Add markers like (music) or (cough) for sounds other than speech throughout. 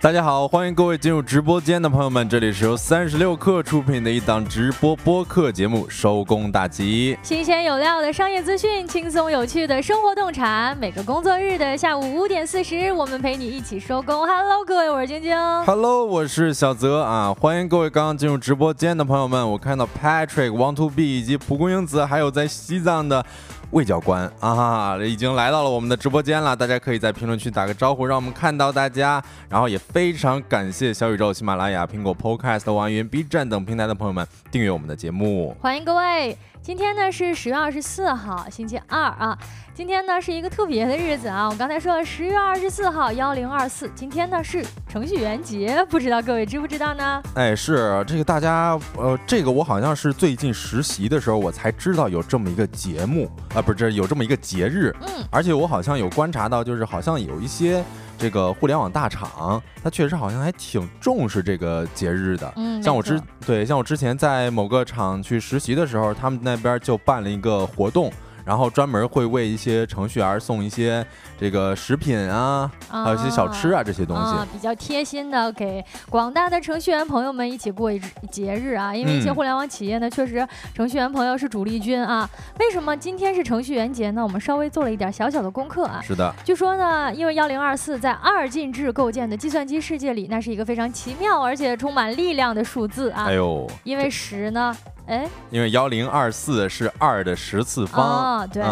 大家好，欢迎各位进入直播间的朋友们，这里是由三十六克出品的一档直播播客节目《收工大吉》，新鲜有料的商业资讯，轻松有趣的生活洞察，每个工作日的下午五点四十，我们陪你一起收工。Hello，各位，我是晶晶。Hello，我是小泽啊，欢迎各位刚刚进入直播间的朋友们。我看到 Patrick、Want to Be 以及蒲公英子，还有在西藏的。魏教官啊，已经来到了我们的直播间了，大家可以在评论区打个招呼，让我们看到大家。然后也非常感谢小宇宙、喜马拉雅、苹果 Podcast、网易云、B 站等平台的朋友们订阅我们的节目，欢迎各位。今天呢是十月二十四号，星期二啊。今天呢是一个特别的日子啊。我刚才说了，十月二十四号幺零二四，今天呢是程序员节，不知道各位知不知道呢？哎，是这个大家呃，这个我好像是最近实习的时候我才知道有这么一个节目啊，不是有这么一个节日。嗯，而且我好像有观察到，就是好像有一些。这个互联网大厂，它确实好像还挺重视这个节日的。嗯，像我之对，像我之前在某个厂去实习的时候，他们那边就办了一个活动。然后专门会为一些程序员送一些这个食品啊，还有一些小吃啊这些东西，比较贴心的给广大的程序员朋友们一起过一节日啊。因为一些互联网企业呢，确实程序员朋友是主力军啊。为什么今天是程序员节呢？我们稍微做了一点小小的功课啊。是的。据说呢，因为幺零二四在二进制构建的计算机世界里，那是一个非常奇妙而且充满力量的数字啊。哎呦。因为十呢。哎，因为幺零二四是二的十次方啊，对，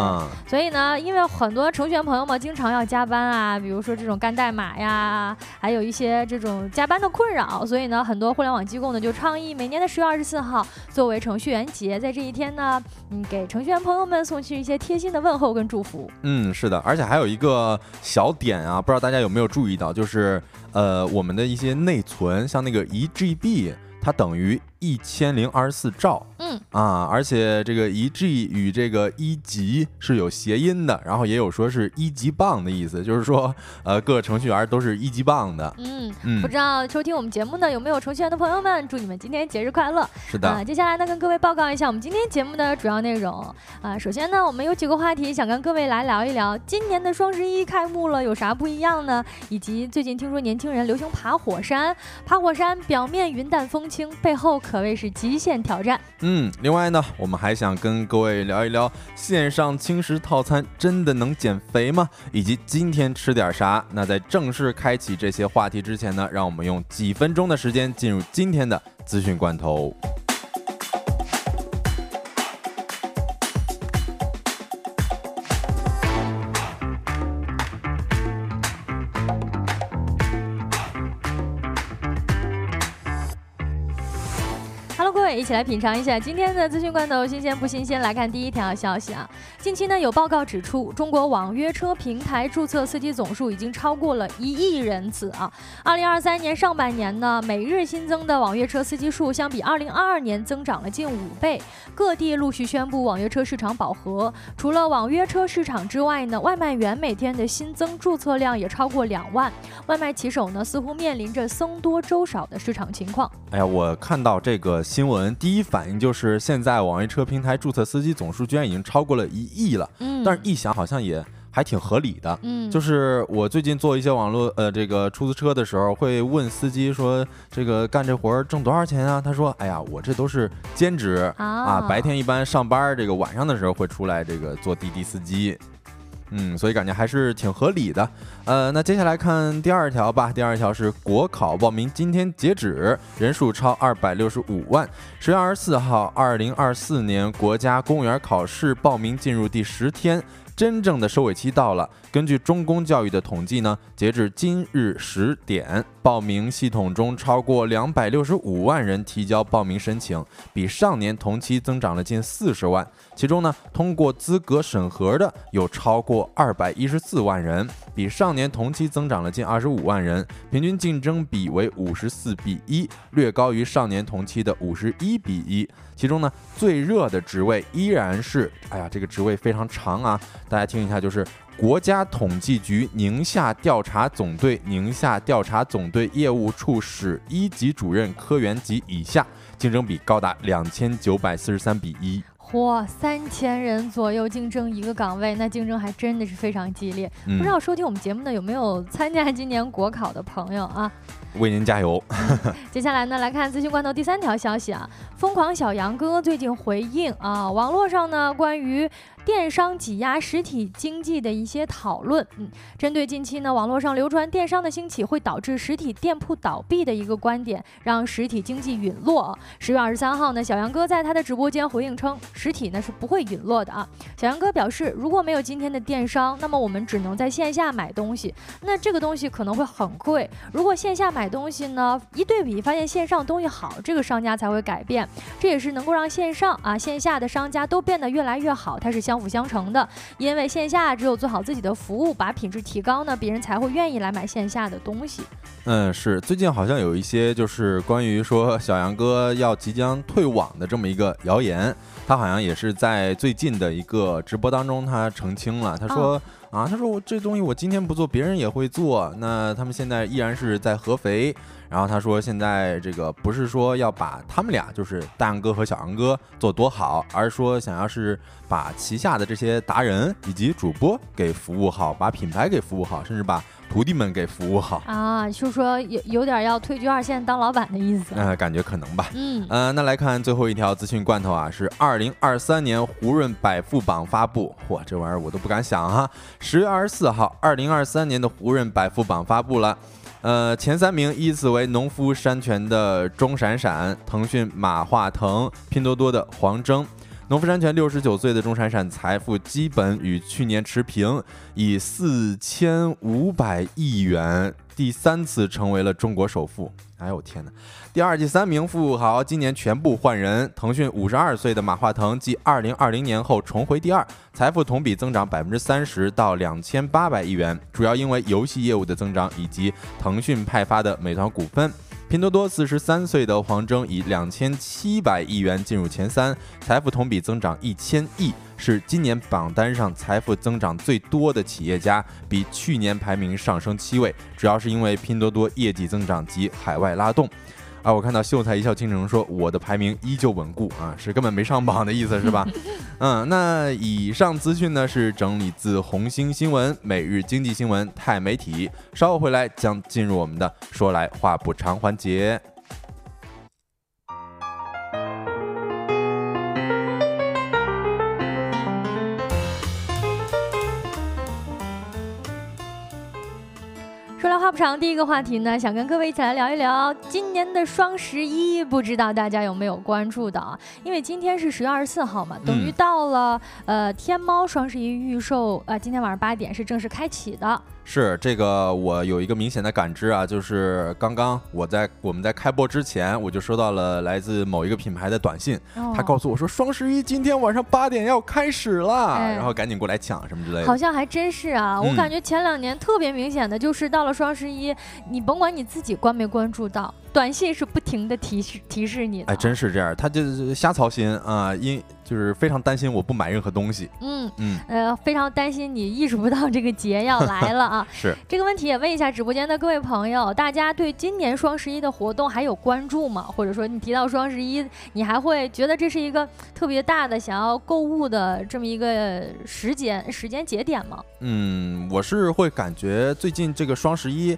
所以呢，因为很多程序员朋友们经常要加班啊，比如说这种干代码呀，还有一些这种加班的困扰，所以呢，很多互联网机构呢就倡议每年的十月二十四号作为程序员节，在这一天呢，嗯，给程序员朋友们送去一些贴心的问候跟祝福。嗯，是的，而且还有一个小点啊，不知道大家有没有注意到，就是呃，我们的一些内存，像那个一 GB，它等于。一千零二十四兆，嗯啊，而且这个一 G 与这个一级是有谐音的，然后也有说是一级棒的意思，就是说，呃，各个程序员都是一级棒的。嗯嗯，不知道收听我们节目的有没有程序员的朋友们，祝你们今天节日快乐。是的，接下来呢，跟各位报告一下我们今天节目的主要内容啊。首先呢，我们有几个话题想跟各位来聊一聊，今年的双十一开幕了，有啥不一样呢？以及最近听说年轻人流行爬火山，爬火山表面云淡风轻，背后。可谓是极限挑战。嗯，另外呢，我们还想跟各位聊一聊线上轻食套餐真的能减肥吗？以及今天吃点啥？那在正式开启这些话题之前呢，让我们用几分钟的时间进入今天的资讯罐头。一起来品尝一下今天的资讯罐头，新鲜不新鲜？来看第一条消息啊，近期呢有报告指出，中国网约车平台注册司机总数已经超过了一亿人次啊。二零二三年上半年呢，每日新增的网约车司机数相比二零二二年增长了近五倍。各地陆续宣布网约车市场饱和，除了网约车市场之外呢，外卖员每天的新增注册量也超过两万。外卖骑手呢，似乎面临着僧多粥少的市场情况。哎呀，我看到这个新闻。第一反应就是现在网约车平台注册司机总数居然已经超过了一亿了，嗯，但是一想好像也还挺合理的，嗯，就是我最近做一些网络呃这个出租车的时候，会问司机说这个干这活儿挣多少钱啊？他说，哎呀，我这都是兼职啊，白天一般上班，这个晚上的时候会出来这个做滴滴司机。嗯，所以感觉还是挺合理的。呃，那接下来看第二条吧。第二条是国考报名今天截止，人数超二百六十五万。十月二十四号，二零二四年国家公务员考试报名进入第十天。真正的收尾期到了。根据中公教育的统计呢，截至今日十点，报名系统中超过两百六十五万人提交报名申请，比上年同期增长了近四十万。其中呢，通过资格审核的有超过二百一十四万人，比上年同期增长了近二十五万人，平均竞争比为五十四比一，略高于上年同期的五十一比一。其中呢，最热的职位依然是，哎呀，这个职位非常长啊，大家听一下，就是国家统计局宁夏调查总队宁夏调查总队业务处室一级主任科员及以下，竞争比高达两千九百四十三比一。嚯，三千人左右竞争一个岗位，那竞争还真的是非常激烈。不知道收听我们节目的有没有参加今年国考的朋友啊？为您加油！(laughs) 接下来呢，来看资讯罐头第三条消息啊，疯狂小杨哥最近回应啊，网络上呢关于。电商挤压实体经济的一些讨论，嗯，针对近期呢网络上流传电商的兴起会导致实体店铺倒闭的一个观点，让实体经济陨落。十月二十三号呢，小杨哥在他的直播间回应称，实体呢是不会陨落的啊。小杨哥表示，如果没有今天的电商，那么我们只能在线下买东西，那这个东西可能会很贵。如果线下买东西呢，一对比发现线上东西好，这个商家才会改变。这也是能够让线上啊线下的商家都变得越来越好，它是相。相辅相成的，因为线下只有做好自己的服务，把品质提高呢，别人才会愿意来买线下的东西。嗯，是最近好像有一些就是关于说小杨哥要即将退网的这么一个谣言，他好像也是在最近的一个直播当中他澄清了，他说啊，他说我这东西我今天不做，别人也会做，那他们现在依然是在合肥。然后他说，现在这个不是说要把他们俩，就是大杨哥和小杨哥做多好，而是说想要是把旗下的这些达人以及主播给服务好，把品牌给服务好，甚至把徒弟们给服务好啊，就说有有点要退居二线当老板的意思。(laughs) 呃，感觉可能吧。嗯呃，那来看最后一条资讯罐头啊，是二零二三年胡润百富榜发布。嚯，这玩意儿我都不敢想哈。十月二十四号，二零二三年的胡润百富榜发布了。呃，前三名依次为农夫山泉的钟闪闪、腾讯马化腾、拼多多的黄峥。农夫山泉六十九岁的钟闪闪财富基本与去年持平，以四千五百亿元第三次成为了中国首富。哎呦我天哪！第二第三名富豪今年全部换人。腾讯五十二岁的马化腾继二零二零年后重回第二，财富同比增长百分之三十到两千八百亿元，主要因为游戏业务的增长以及腾讯派发的美团股份。拼多多四十三岁的黄峥以两千七百亿元进入前三，财富同比增长一千亿，是今年榜单上财富增长最多的企业家，比去年排名上升七位，主要是因为拼多多业绩增长及海外拉动。啊，我看到秀才一笑倾城说我的排名依旧稳固啊，是根本没上榜的意思是吧？(laughs) 嗯，那以上资讯呢是整理自红星新闻、每日经济新闻、钛媒体，稍后回来将进入我们的说来话不长环节。话不长，第一个话题呢，想跟各位一起来聊一聊今年的双十一，不知道大家有没有关注到啊？因为今天是十月二十四号嘛，等于到了呃天猫双十一预售，呃今天晚上八点是正式开启的。是这个，我有一个明显的感知啊，就是刚刚我在我们在开播之前，我就收到了来自某一个品牌的短信，他告诉我说双十一今天晚上八点要开始了，然后赶紧过来抢什么之类的。好像还真是啊，我感觉前两年特别明显的就是到了双十一，你甭管你自己关没关注到。短信是不停的提示提示你，哎，真是这样，他就是瞎操心啊，因就是非常担心我不买任何东西，嗯嗯，呃，非常担心你意识不到这个节要来了啊。(laughs) 是这个问题也问一下直播间的各位朋友，大家对今年双十一的活动还有关注吗？或者说你提到双十一，你还会觉得这是一个特别大的想要购物的这么一个时间时间节点吗？嗯，我是会感觉最近这个双十一。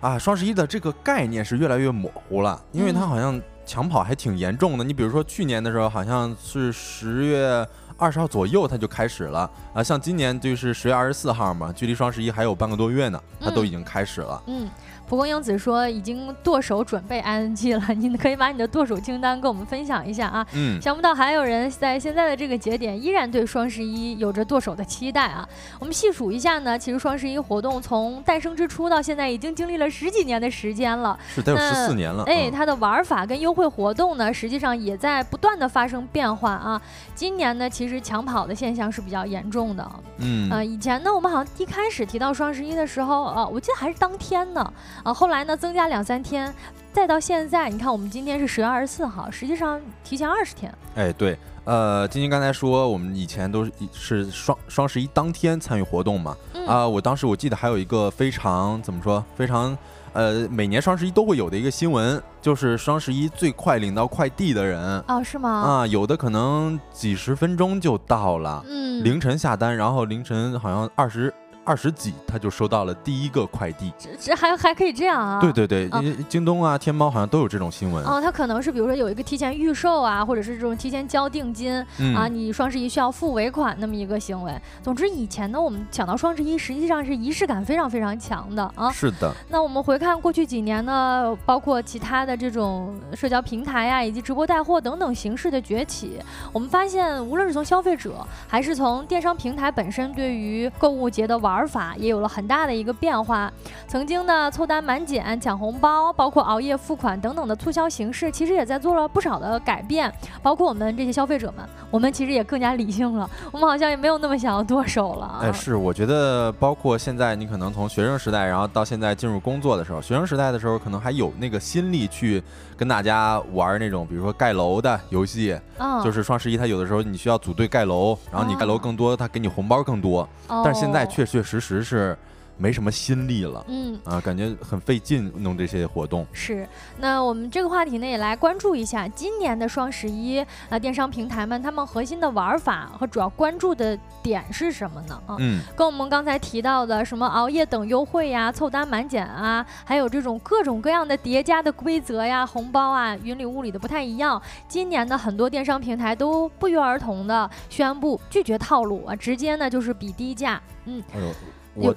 啊，双十一的这个概念是越来越模糊了，因为它好像抢跑还挺严重的。你比如说去年的时候，好像是十月二十号左右它就开始了啊，像今年就是十月二十四号嘛，距离双十一还有半个多月呢，它都已经开始了。嗯。蒲公英子说已经剁手准备 ing 了，你可以把你的剁手清单跟我们分享一下啊。嗯，想不到还有人在现在的这个节点依然对双十一有着剁手的期待啊。我们细数一下呢，其实双十一活动从诞生之初到现在已经经历了十几年的时间了，是得有十四年了。哎，它的玩法跟优惠活动呢，实际上也在不断的发生变化啊。今年呢，其实抢跑的现象是比较严重的。嗯，呃，以前呢，我们好像一开始提到双十一的时候，呃，我记得还是当天呢。啊，后来呢，增加两三天。再到现在，你看我们今天是十月二十四号，实际上提前二十天。哎，对，呃，晶晶刚才说我们以前都是是双双十一当天参与活动嘛，啊，我当时我记得还有一个非常怎么说，非常。呃，每年双十一都会有的一个新闻，就是双十一最快领到快递的人哦，是吗？啊，有的可能几十分钟就到了，嗯，凌晨下单，然后凌晨好像二十。二十几，他就收到了第一个快递，这这还还可以这样啊？对对对，京东啊、天猫好像都有这种新闻。哦，他可能是比如说有一个提前预售啊，或者是这种提前交定金啊，你双十一需要付尾款那么一个行为。总之，以前呢，我们抢到双十一实际上是仪式感非常非常强的啊。是的。那我们回看过去几年呢，包括其他的这种社交平台呀，以及直播带货等等形式的崛起，我们发现，无论是从消费者还是从电商平台本身，对于购物节的玩玩法也有了很大的一个变化。曾经呢，凑单满减、抢红包，包括熬夜付款等等的促销形式，其实也在做了不少的改变。包括我们这些消费者们，我们其实也更加理性了。(laughs) 我们好像也没有那么想要剁手了。哎，是，我觉得包括现在，你可能从学生时代，然后到现在进入工作的时候，学生时代的时候，可能还有那个心力去跟大家玩那种，比如说盖楼的游戏。嗯。就是双十一，它有的时候你需要组队盖楼，然后你盖楼更多，它给你红包更多。哦。但是现在确确实实。是没什么心力了，嗯啊，感觉很费劲弄这些活动。是，那我们这个话题呢，也来关注一下今年的双十一啊，电商平台们他们核心的玩法和主要关注的点是什么呢？啊，嗯，跟我们刚才提到的什么熬夜等优惠呀、凑单满减啊，还有这种各种各样的叠加的规则呀、红包啊、云里雾里的不太一样。今年的很多电商平台都不约而同的宣布拒绝套路啊，直接呢就是比低价。嗯，哎呦。我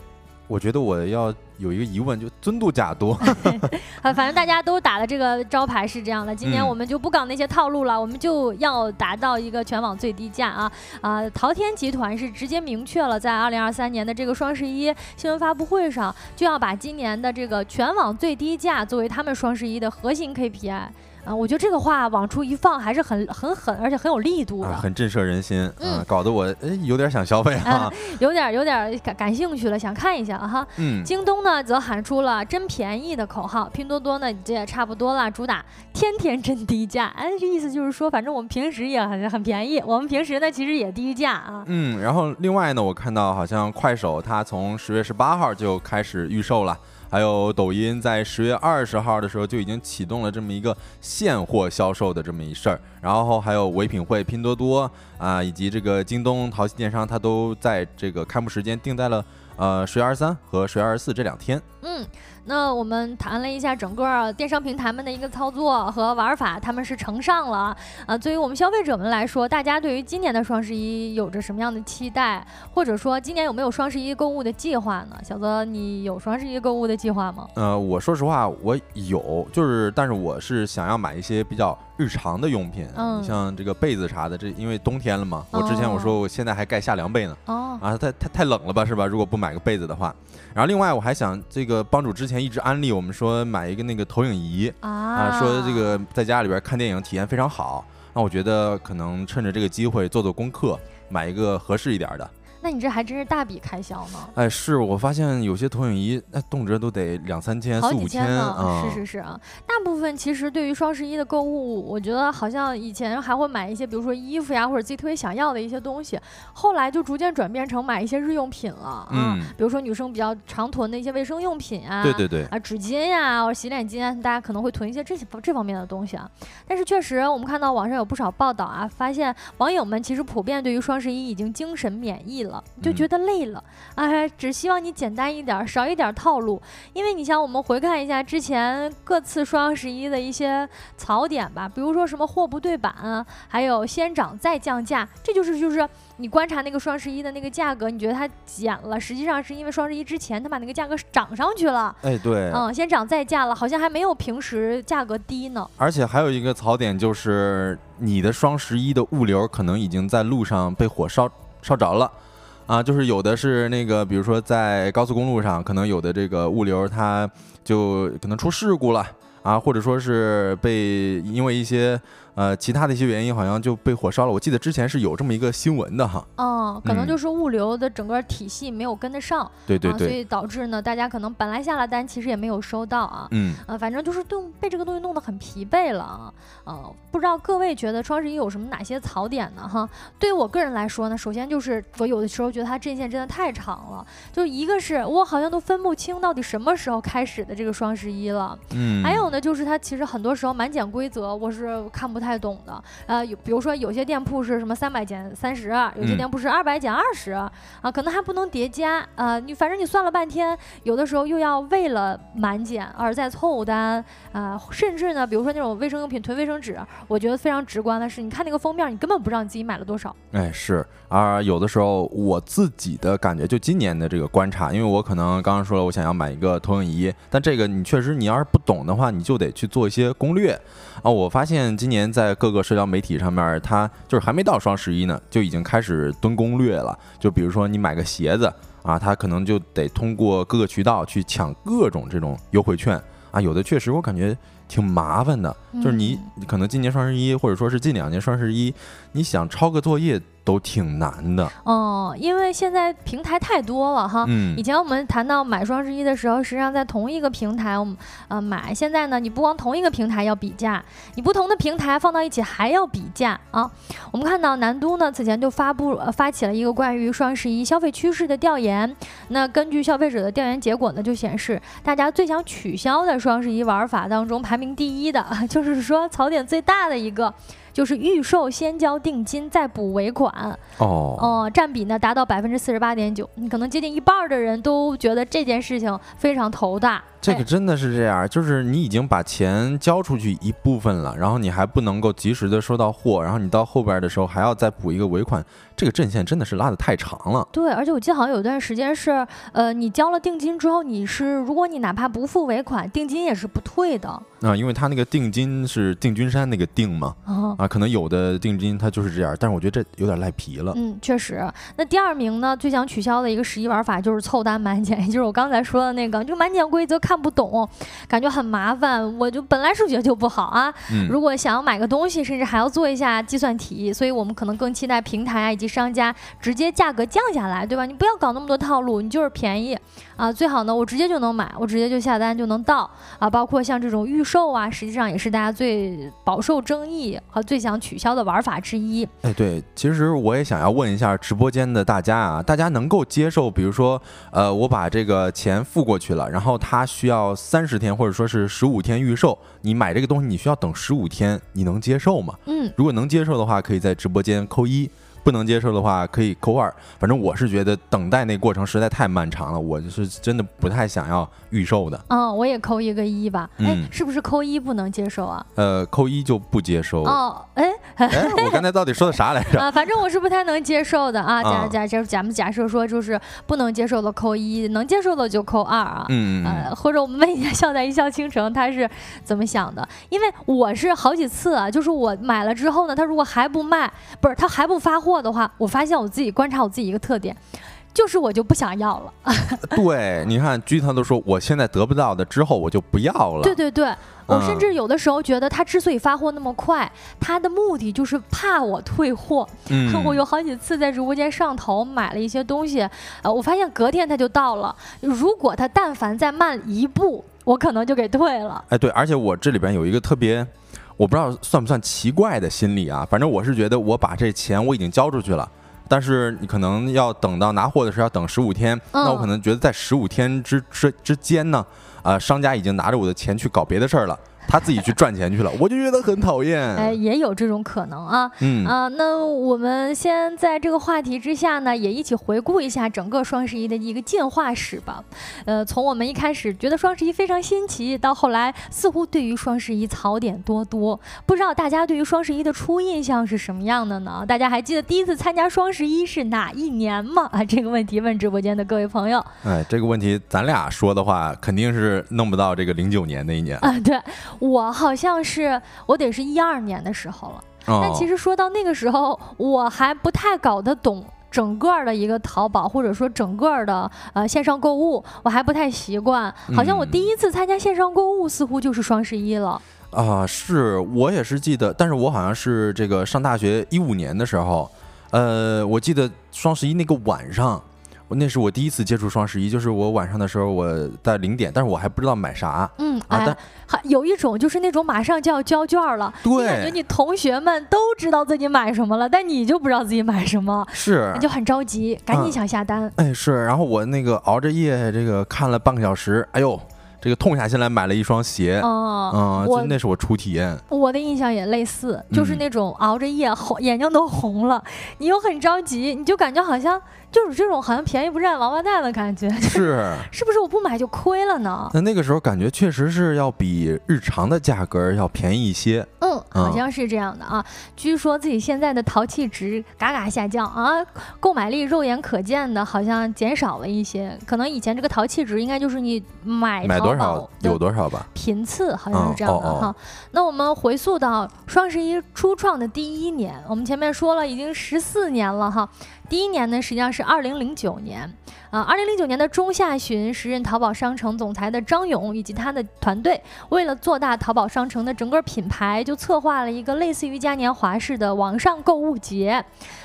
我觉得我要有一个疑问，就尊度假多，(laughs) 反正大家都打的这个招牌是这样的。今年我们就不搞那些套路了，我们就要达到一个全网最低价啊啊！淘天集团是直接明确了，在二零二三年的这个双十一新闻发布会上，就要把今年的这个全网最低价作为他们双十一的核心 KPI。啊，我觉得这个话往出一放还是很很狠，而且很有力度的，很震慑人心啊，搞得我哎有点想消费啊，有点有点感感兴趣了，想看一下啊哈。嗯，京东呢则喊出了“真便宜”的口号，拼多多呢这也差不多了，主打天天真低价。哎，这意思就是说，反正我们平时也很很便宜，我们平时呢其实也低价啊。嗯，然后另外呢，我看到好像快手它从十月十八号就开始预售了。还有抖音在十月二十号的时候就已经启动了这么一个现货销售的这么一事儿，然后还有唯品会、拼多多啊，以及这个京东淘系电商，它都在这个开幕时间定在了呃十月二十三和十月二十四这两天。嗯。那我们谈了一下整个电商平台们的一个操作和玩法，他们是承上了啊。对于我们消费者们来说，大家对于今年的双十一有着什么样的期待？或者说今年有没有双十一购物的计划呢？小泽，你有双十一购物的计划吗？呃，我说实话，我有，就是，但是我是想要买一些比较日常的用品，嗯，像这个被子啥的，这因为冬天了嘛。我之前我说我现在还盖夏凉被呢，哦，啊，太太太冷了吧，是吧？如果不买个被子的话，然后另外我还想这个帮主之前一直安利我们说买一个那个投影仪啊，说这个在家里边看电影体验非常好。那我觉得可能趁着这个机会做做功课，买一个合适一点的。那你这还真是大笔开销呢！哎，是我发现有些投影仪，那动辄都得两三千、四五千呢。是是是啊，大部分其实对于双十一的购物，我觉得好像以前还会买一些，比如说衣服呀，或者自己特别想要的一些东西，后来就逐渐转变成买一些日用品了。嗯，比如说女生比较常囤的一些卫生用品啊，对对对，啊纸巾呀，或者洗脸巾啊，大家可能会囤一些这些这方面的东西啊。但是确实，我们看到网上有不少报道啊，发现网友们其实普遍对于双十一已经精神免疫了。就觉得累了，哎，只希望你简单一点，少一点套路。因为你像我们回看一下之前各次双十一的一些槽点吧，比如说什么货不对版，还有先涨再降价，这就是就是你观察那个双十一的那个价格，你觉得它减了，实际上是因为双十一之前它把那个价格涨上去了。哎，对，嗯，先涨再价了，好像还没有平时价格低呢。而且还有一个槽点就是，你的双十一的物流可能已经在路上被火烧烧着了。啊，就是有的是那个，比如说在高速公路上，可能有的这个物流它就可能出事故了啊，或者说是被因为一些呃，其他的一些原因好像就被火烧了。我记得之前是有这么一个新闻的哈。嗯，可能就是物流的整个体系没有跟得上。对对对。所以导致呢，大家可能本来下了单，其实也没有收到啊。嗯。呃，反正就是都被这个东西弄得很疲惫了啊。呃，不知道各位觉得双十一有什么哪些槽点呢？哈，对于我个人来说呢，首先就是我有的时候觉得它阵线真的太长了，就一个是我好像都分不清到底什么时候开始的这个双十一了。嗯。还有呢，就是它其实很多时候满减规则我是看不太懂的。呃，有比如说有些店铺是什么三百减三十，有些店铺是二百减二十啊，可能还不能叠加啊。你反正你算了半天，有的时候又要为了满减而在凑单啊，甚至呢，比如说那种卫生用品囤卫生纸，我觉得非常直观的是，你看那个封面，你根本不知道你自己买了多少。哎，是啊有的时候我自己的感觉，就今年的这个观察，因为我可能刚刚说了，我想要买一个投影仪，但这个你确实你要是不懂的话，你就得去做一些攻略啊。我发现今年在各个社交媒体上面，它就是还没到双十一呢，就已经开始蹲攻略了。就比如说你买个鞋子啊，它可能就得通过各个渠道去抢各种这种优惠券啊。有的确实我感觉挺麻烦的，就是你可能今年双十一或者说是近两年双十一，你想抄个作业。都挺难的哦，因为现在平台太多了哈。嗯。以前我们谈到买双十一的时候，实际上在同一个平台，我们呃买。现在呢，你不光同一个平台要比价，你不同的平台放到一起还要比价啊。我们看到南都呢，此前就发布发起了一个关于双十一消费趋势的调研。那根据消费者的调研结果呢，就显示大家最想取消的双十一玩法当中，排名第一的 (laughs) 就是说槽点最大的一个。就是预售先交定金再补尾款哦，哦，占比呢达到百分之四十八点九，你可能接近一半的人都觉得这件事情非常头大。这个真的是这样，就是你已经把钱交出去一部分了，然后你还不能够及时的收到货，然后你到后边的时候还要再补一个尾款，这个阵线真的是拉的太长了。对，而且我记得好像有段时间是，呃，你交了定金之后，你是如果你哪怕不付尾款，定金也是不退的。啊，因为他那个定金是定军山那个定嘛，啊，可能有的定金它就是这样，但是我觉得这有点赖皮了。嗯，确实。那第二名呢，最想取消的一个十一玩法就是凑单满减，也 (laughs) 就是我刚才说的那个，就满减规则。看不懂，感觉很麻烦。我就本来数学就不好啊，如果想要买个东西，甚至还要做一下计算题，所以我们可能更期待平台啊以及商家直接价格降下来，对吧？你不要搞那么多套路，你就是便宜啊，最好呢我直接就能买，我直接就下单就能到啊。包括像这种预售啊，实际上也是大家最饱受争议和最想取消的玩法之一。哎，对，其实我也想要问一下直播间的大家啊，大家能够接受，比如说，呃，我把这个钱付过去了，然后他。需要三十天或者说是十五天预售，你买这个东西你需要等十五天，你能接受吗？嗯，如果能接受的话，可以在直播间扣一。不能接受的话可以扣二，反正我是觉得等待那过程实在太漫长了，我是真的不太想要预售的。嗯，我也扣一个一吧。哎，是不是扣一不能接受啊？呃，扣一就不接受。哦，哎，(laughs) 我刚才到底说的啥来着？(laughs) 啊，反正我是不太能接受的啊。假假假，咱们假设说就是不能接受的扣一，能接受的就扣二啊。嗯呃，或者我们问一下笑在一笑倾城他是怎么想的？因为我是好几次啊，就是我买了之后呢，他如果还不卖，不是他还不发货。货的话，我发现我自己观察我自己一个特点，就是我就不想要了。(laughs) 对，你看，居他都说我现在得不到的，之后我就不要了。对对对，我甚至有的时候觉得他之所以发货那么快，他的目的就是怕我退货。(laughs) 嗯，我有好几次在直播间上头买了一些东西，呃，我发现隔天他就到了。如果他但凡再慢一步，我可能就给退了。哎，对，而且我这里边有一个特别。我不知道算不算奇怪的心理啊，反正我是觉得我把这钱我已经交出去了，但是你可能要等到拿货的时候要等十五天，那我可能觉得在十五天之之之间呢，呃，商家已经拿着我的钱去搞别的事儿了。他自己去赚钱去了，我就觉得很讨厌。哎，也有这种可能啊。嗯啊，那我们先在这个话题之下呢，也一起回顾一下整个双十一的一个进化史吧。呃，从我们一开始觉得双十一非常新奇，到后来似乎对于双十一槽点多多，不知道大家对于双十一的初印象是什么样的呢？大家还记得第一次参加双十一是哪一年吗？啊，(laughs) 这个问题问直播间的各位朋友。哎，这个问题咱俩说的话，肯定是弄不到这个零九年那一年啊。对。我好像是我得是一二年的时候了，但其实说到那个时候，我还不太搞得懂整个的一个淘宝，或者说整个的呃线上购物，我还不太习惯。好像我第一次参加线上购物，似乎就是双十一了。啊，是我也是记得，但是我好像是这个上大学一五年的时候，呃，我记得双十一那个晚上。那是我第一次接触双十一，就是我晚上的时候我在零点，但是我还不知道买啥。嗯，啊，但还有一种就是那种马上就要交卷了，对，感觉你同学们都知道自己买什么了，但你就不知道自己买什么，是，你就很着急，赶紧想下单。哎，是，然后我那个熬着夜，这个看了半个小时，哎呦。这个痛下心来买了一双鞋，嗯，我那是我初体验。我的印象也类似，就是那种熬着夜红，眼睛都红了，你又很着急，你就感觉好像就是这种好像便宜不占王八蛋的感觉。是，(laughs) 是不是我不买就亏了呢？那那个时候感觉确实是要比日常的价格要便宜一些。嗯，好像是这样的啊。据说自己现在的淘气值嘎嘎下降啊，购买力肉眼可见的好像减少了一些。可能以前这个淘气值应该就是你买买多少有多少吧，频次好像是这样的哈。那我们回溯到双十一初创的第一年，我们前面说了已经十四年了哈。第一年呢实际上是二零零九年啊，二零零九年的中下旬，时任淘宝商城总裁的张勇以及他的团队，为了做大淘宝商城的整个品牌，就策划了一个类似于嘉年华式的网上购物节。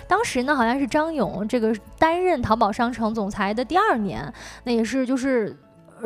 当时呢好像是张勇这个担任淘宝商城总裁的第二年，那也是就是。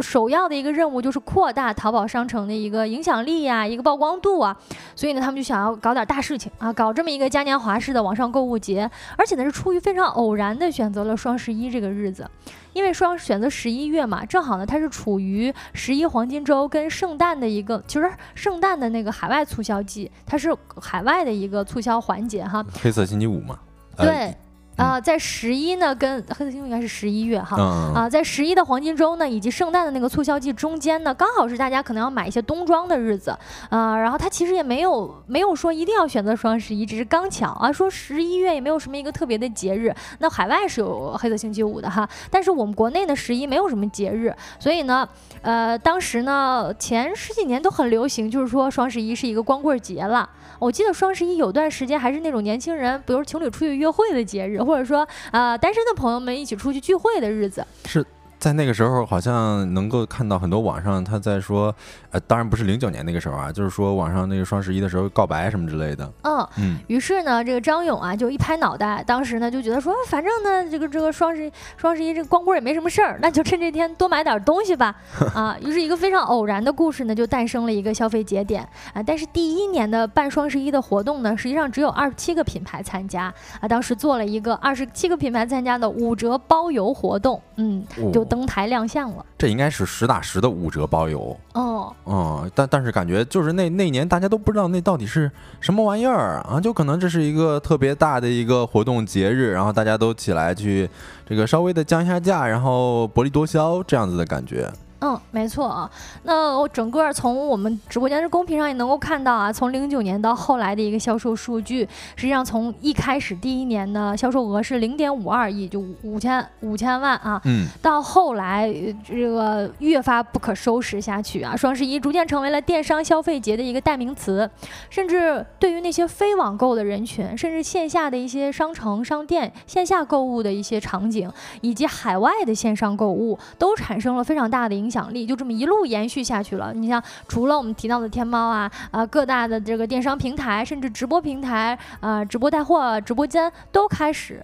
首要的一个任务就是扩大淘宝商城的一个影响力呀，一个曝光度啊，所以呢，他们就想要搞点大事情啊，搞这么一个嘉年华式的网上购物节，而且呢是出于非常偶然的选择了双十一这个日子，因为双选择十一月嘛，正好呢它是处于十一黄金周跟圣诞的一个，其实圣诞的那个海外促销季，它是海外的一个促销环节哈。黑色星期五嘛。对。啊，在十一呢，跟黑色星期五应该是十一月哈啊，在十一的黄金周呢，以及圣诞的那个促销季中间呢，刚好是大家可能要买一些冬装的日子啊。然后它其实也没有没有说一定要选择双十一，只是刚巧啊，说十一月也没有什么一个特别的节日。那海外是有黑色星期五的哈，但是我们国内呢十一没有什么节日，所以呢，呃，当时呢前十几年都很流行，就是说双十一是一个光棍节了。我记得双十一有段时间还是那种年轻人，比如情侣出去约会的节日。或者说，呃，单身的朋友们一起出去聚会的日子是。在那个时候，好像能够看到很多网上他在说，呃，当然不是零九年那个时候啊，就是说网上那个双十一的时候告白什么之类的。嗯嗯。于是呢，这个张勇啊就一拍脑袋，当时呢就觉得说，反正呢这个这个双十一双十一这个光棍也没什么事儿，那就趁这天多买点东西吧。(laughs) 啊，于是一个非常偶然的故事呢就诞生了一个消费节点啊。但是第一年的办双十一的活动呢，实际上只有二十七个品牌参加啊。当时做了一个二十七个品牌参加的五折包邮活动，嗯，就登台亮相了。这应该是实打实的五折包邮哦，嗯，但但是感觉就是那那年大家都不知道那到底是什么玩意儿啊，就可能这是一个特别大的一个活动节日，然后大家都起来去这个稍微的降一下价，然后薄利多销这样子的感觉。嗯，没错啊。那我整个从我们直播间的公屏上也能够看到啊，从零九年到后来的一个销售数据，实际上从一开始第一年的销售额是零点五二亿，就五千五千万啊，嗯，到后来这个越发不可收拾下去啊，双十一逐渐成为了电商消费节的一个代名词，甚至对于那些非网购的人群，甚至线下的一些商城、商店线下购物的一些场景，以及海外的线上购物，都产生了非常大的影。影响力就这么一路延续下去了。你像除了我们提到的天猫啊，啊各大的这个电商平台，甚至直播平台啊，直播带货直播间都开始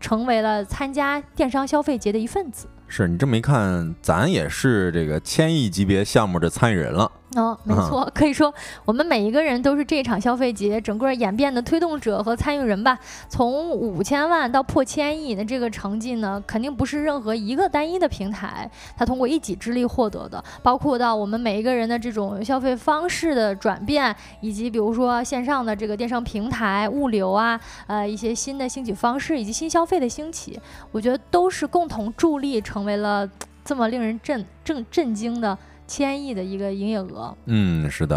成为了参加电商消费节的一份子。是你这么一看，咱也是这个千亿级别项目的参与人了。哦，没错，可以说我们每一个人都是这场消费节整个演变的推动者和参与人吧。从五千万到破千亿的这个成绩呢，肯定不是任何一个单一的平台它通过一己之力获得的，包括到我们每一个人的这种消费方式的转变，以及比如说线上的这个电商平台、物流啊，呃一些新的兴起方式以及新消费的兴起，我觉得都是共同助力成为了这么令人震震震惊的。千亿的一个营业额，嗯，是的。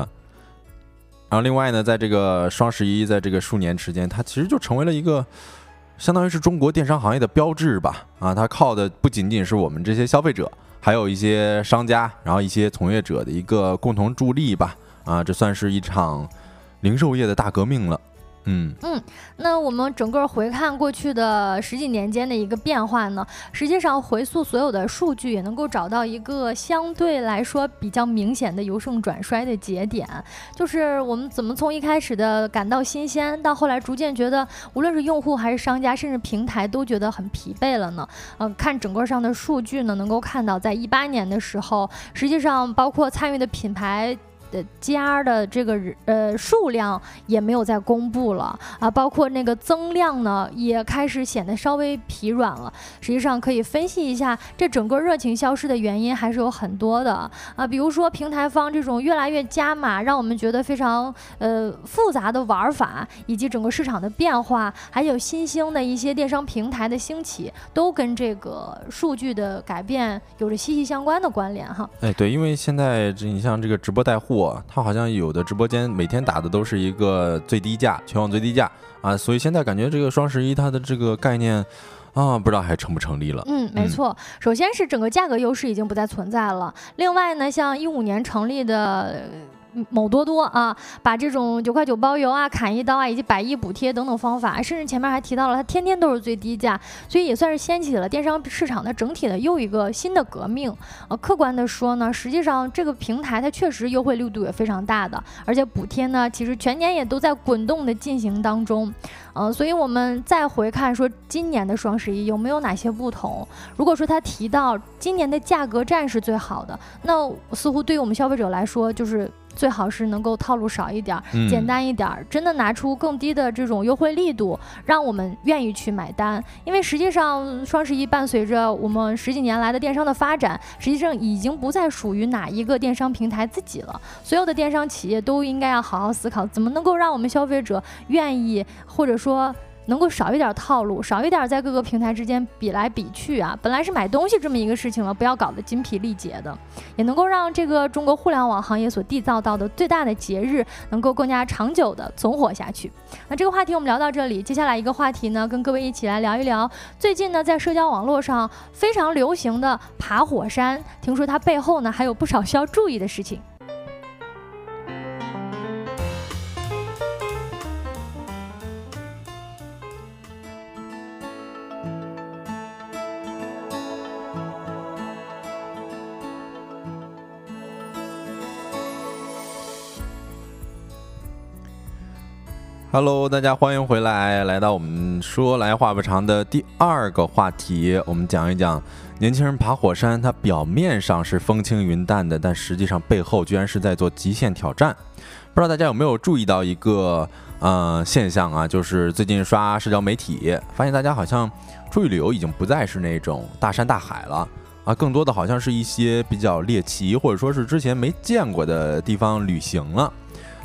然后另外呢，在这个双十一，在这个数年时间，它其实就成为了一个，相当于是中国电商行业的标志吧。啊，它靠的不仅仅是我们这些消费者，还有一些商家，然后一些从业者的一个共同助力吧。啊，这算是一场零售业的大革命了。嗯嗯，那我们整个回看过去的十几年间的一个变化呢，实际上回溯所有的数据，也能够找到一个相对来说比较明显的由盛转衰的节点，就是我们怎么从一开始的感到新鲜，到后来逐渐觉得，无论是用户还是商家，甚至平台都觉得很疲惫了呢？嗯，看整个上的数据呢，能够看到，在一八年的时候，实际上包括参与的品牌。的家的这个呃数量也没有再公布了啊，包括那个增量呢，也开始显得稍微疲软了。实际上可以分析一下，这整个热情消失的原因还是有很多的啊，比如说平台方这种越来越加码，让我们觉得非常呃复杂的玩法，以及整个市场的变化，还有新兴的一些电商平台的兴起，都跟这个数据的改变有着息息相关的关联哈。哎，对，因为现在你像这个直播带货。他好像有的直播间每天打的都是一个最低价，全网最低价啊，所以现在感觉这个双十一它的这个概念啊，不知道还成不成立了。嗯，没错，首先是整个价格优势已经不再存在了。另外呢，像一五年成立的。某多多啊，把这种九块九包邮啊、砍一刀啊，以及百亿补贴等等方法，甚至前面还提到了它天天都是最低价，所以也算是掀起了电商市场的整体的又一个新的革命。呃，客观的说呢，实际上这个平台它确实优惠力度也非常大的，而且补贴呢，其实全年也都在滚动的进行当中。嗯，所以我们再回看说今年的双十一有没有哪些不同？如果说他提到今年的价格战是最好的，那似乎对于我们消费者来说就是。最好是能够套路少一点，简单一点，真的拿出更低的这种优惠力度，让我们愿意去买单。因为实际上双十一伴随着我们十几年来的电商的发展，实际上已经不再属于哪一个电商平台自己了。所有的电商企业都应该要好好思考，怎么能够让我们消费者愿意，或者说。能够少一点套路，少一点在各个平台之间比来比去啊！本来是买东西这么一个事情了，不要搞得精疲力竭的，也能够让这个中国互联网行业所缔造到的最大的节日能够更加长久的存活下去。那这个话题我们聊到这里，接下来一个话题呢，跟各位一起来聊一聊最近呢在社交网络上非常流行的爬火山，听说它背后呢还有不少需要注意的事情。Hello，大家欢迎回来，来到我们说来话不长的第二个话题，我们讲一讲年轻人爬火山，它表面上是风轻云淡的，但实际上背后居然是在做极限挑战。不知道大家有没有注意到一个呃现象啊，就是最近刷社交媒体，发现大家好像出去旅游已经不再是那种大山大海了啊，更多的好像是一些比较猎奇或者说是之前没见过的地方旅行了。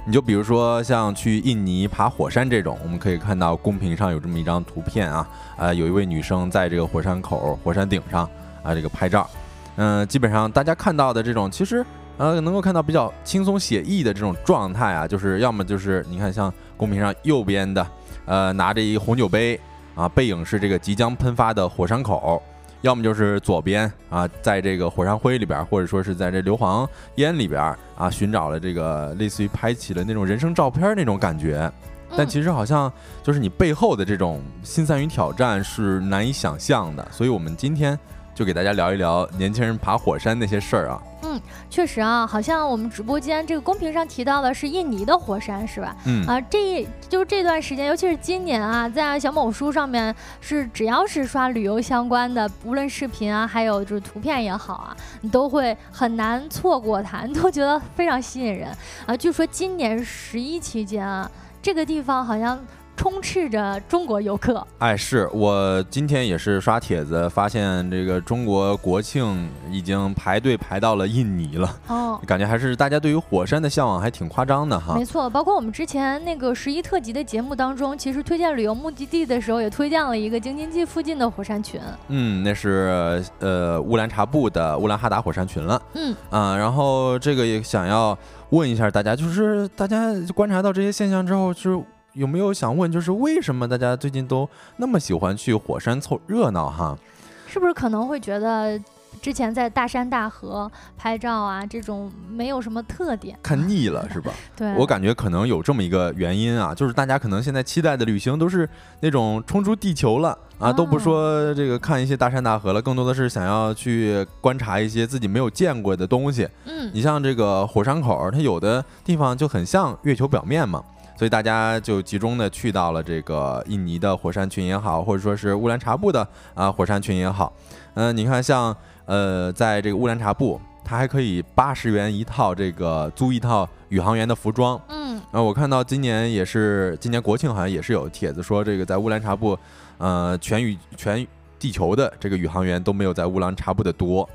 你就比如说像去印尼爬火山这种，我们可以看到公屏上有这么一张图片啊，呃，有一位女生在这个火山口、火山顶上啊，这个拍照。嗯，基本上大家看到的这种，其实呃，能够看到比较轻松写意的这种状态啊，就是要么就是你看像公屏上右边的，呃，拿着一红酒杯啊，背影是这个即将喷发的火山口。要么就是左边啊，在这个火山灰里边，或者说是在这硫磺烟里边啊，寻找了这个类似于拍起了那种人生照片那种感觉，但其实好像就是你背后的这种心酸与挑战是难以想象的，所以我们今天就给大家聊一聊年轻人爬火山那些事儿啊。嗯，确实啊，好像我们直播间这个公屏上提到的是印尼的火山，是吧？嗯啊，这就是这段时间，尤其是今年啊，在小某书上面是只要是刷旅游相关的，无论视频啊，还有就是图片也好啊，你都会很难错过它，你都觉得非常吸引人啊。据说今年十一期间啊，这个地方好像。充斥着中国游客，哎，是我今天也是刷帖子，发现这个中国国庆已经排队排到了印尼了。哦，感觉还是大家对于火山的向往还挺夸张的哈。没错，包括我们之前那个十一特辑的节目当中，其实推荐旅游目的地的时候，也推荐了一个京津冀附近的火山群。嗯，那是呃乌兰察布的乌兰哈达火山群了。嗯啊，然后这个也想要问一下大家，就是大家观察到这些现象之后，就是。有没有想问，就是为什么大家最近都那么喜欢去火山凑热闹哈？是不是可能会觉得之前在大山大河拍照啊，这种没有什么特点，看腻了是吧？(laughs) 对，我感觉可能有这么一个原因啊，就是大家可能现在期待的旅行都是那种冲出地球了啊，都不说这个看一些大山大河了，更多的是想要去观察一些自己没有见过的东西。嗯，你像这个火山口，它有的地方就很像月球表面嘛。所以大家就集中的去到了这个印尼的火山群也好，或者说是乌兰察布的啊火山群也好，嗯，你看像呃在这个乌兰察布，它还可以八十元一套这个租一套宇航员的服装，嗯，啊我看到今年也是今年国庆好像也是有帖子说这个在乌兰察布，呃全宇全地球的这个宇航员都没有在乌兰察布的多。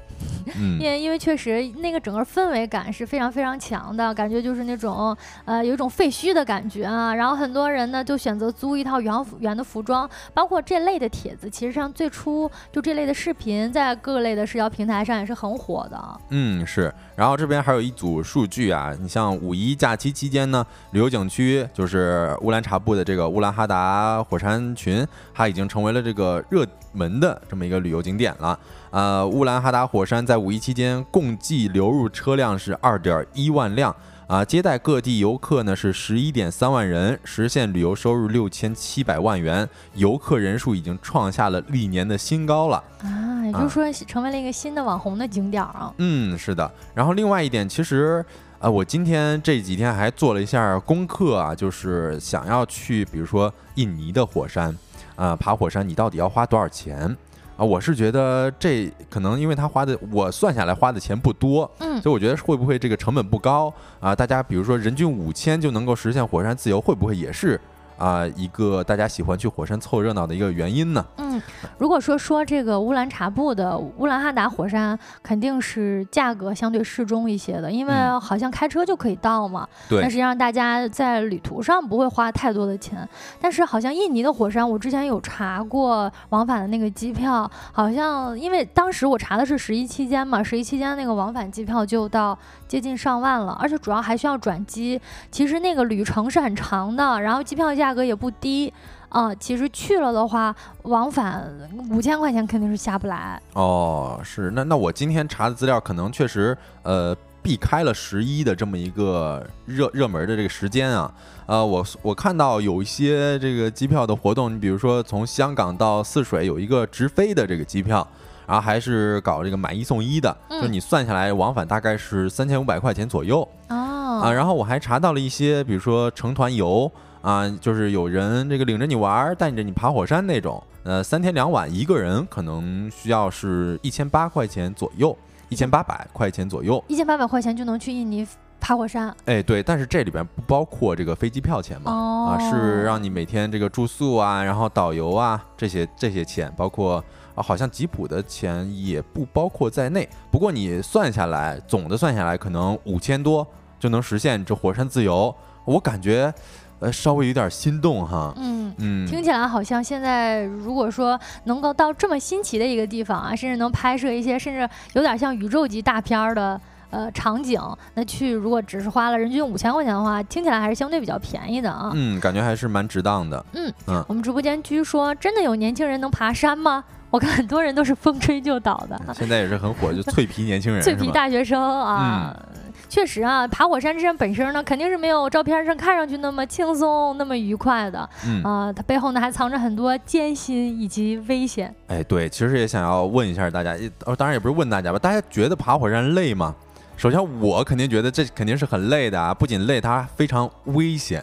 因为因为确实那个整个氛围感是非常非常强的，感觉就是那种呃有一种废墟的感觉啊。然后很多人呢就选择租一套宇航员的服装，包括这类的帖子，其实上最初就这类的视频在各类的社交平台上也是很火的。嗯，是。然后这边还有一组数据啊，你像五一假期期间呢，旅游景区就是乌兰察布的这个乌兰哈达火山群，它已经成为了这个热门的这么一个旅游景点了。呃，乌兰哈达火山在五一期间共计流入车辆是二点一万辆，啊，接待各地游客呢是十一点三万人，实现旅游收入六千七百万元，游客人数已经创下了历年的新高了。啊，也就是说成为了一个新的网红的景点啊。嗯，是的。然后另外一点，其实，呃，我今天这几天还做了一下功课啊，就是想要去，比如说印尼的火山，啊，爬火山，你到底要花多少钱？啊，我是觉得这可能因为他花的，我算下来花的钱不多，嗯，所以我觉得会不会这个成本不高啊？大家比如说人均五千就能够实现火山自由，会不会也是？啊，一个大家喜欢去火山凑热闹的一个原因呢。嗯，如果说说这个乌兰察布的乌兰哈达火山，肯定是价格相对适中一些的，因为好像开车就可以到嘛。对。那实际上大家在旅途上不会花太多的钱。但是好像印尼的火山，我之前有查过往返的那个机票，好像因为当时我查的是十一期间嘛，十一期间那个往返机票就到接近上万了，而且主要还需要转机。其实那个旅程是很长的，然后机票价。价格也不低啊，其实去了的话，往返五千块钱肯定是下不来。哦，是那那我今天查的资料可能确实呃避开了十一的这么一个热热门的这个时间啊。呃，我我看到有一些这个机票的活动，你比如说从香港到泗水有一个直飞的这个机票，然后还是搞这个买一送一的，就你算下来往返大概是三千五百块钱左右。哦，啊，然后我还查到了一些，比如说成团游。啊，就是有人这个领着你玩，带着你爬火山那种，呃，三天两晚一个人可能需要是一千八块钱左右，一千八百块钱左右，一千八百块钱就能去印尼爬火山。哎，对，但是这里边不包括这个飞机票钱嘛，啊，是让你每天这个住宿啊，然后导游啊这些这些钱，包括啊，好像吉普的钱也不包括在内。不过你算下来，总的算下来，可能五千多就能实现这火山自由，我感觉。呃，稍微有点心动哈。嗯嗯，听起来好像现在如果说能够到这么新奇的一个地方啊，甚至能拍摄一些甚至有点像宇宙级大片儿的呃场景，那去如果只是花了人均五千块钱的话，听起来还是相对比较便宜的啊。嗯，感觉还是蛮值当的。嗯嗯，我们直播间据说真的有年轻人能爬山吗？我看很多人都是风吹就倒的。现在也是很火，就 (laughs) 脆皮年轻人，脆皮大学生啊。确实啊，爬火山这本身呢，肯定是没有照片上看上去那么轻松、那么愉快的。嗯啊，它背后呢还藏着很多艰辛以及危险。哎，对，其实也想要问一下大家，呃，当然也不是问大家吧，大家觉得爬火山累吗？首先，我肯定觉得这肯定是很累的啊，不仅累，它非常危险。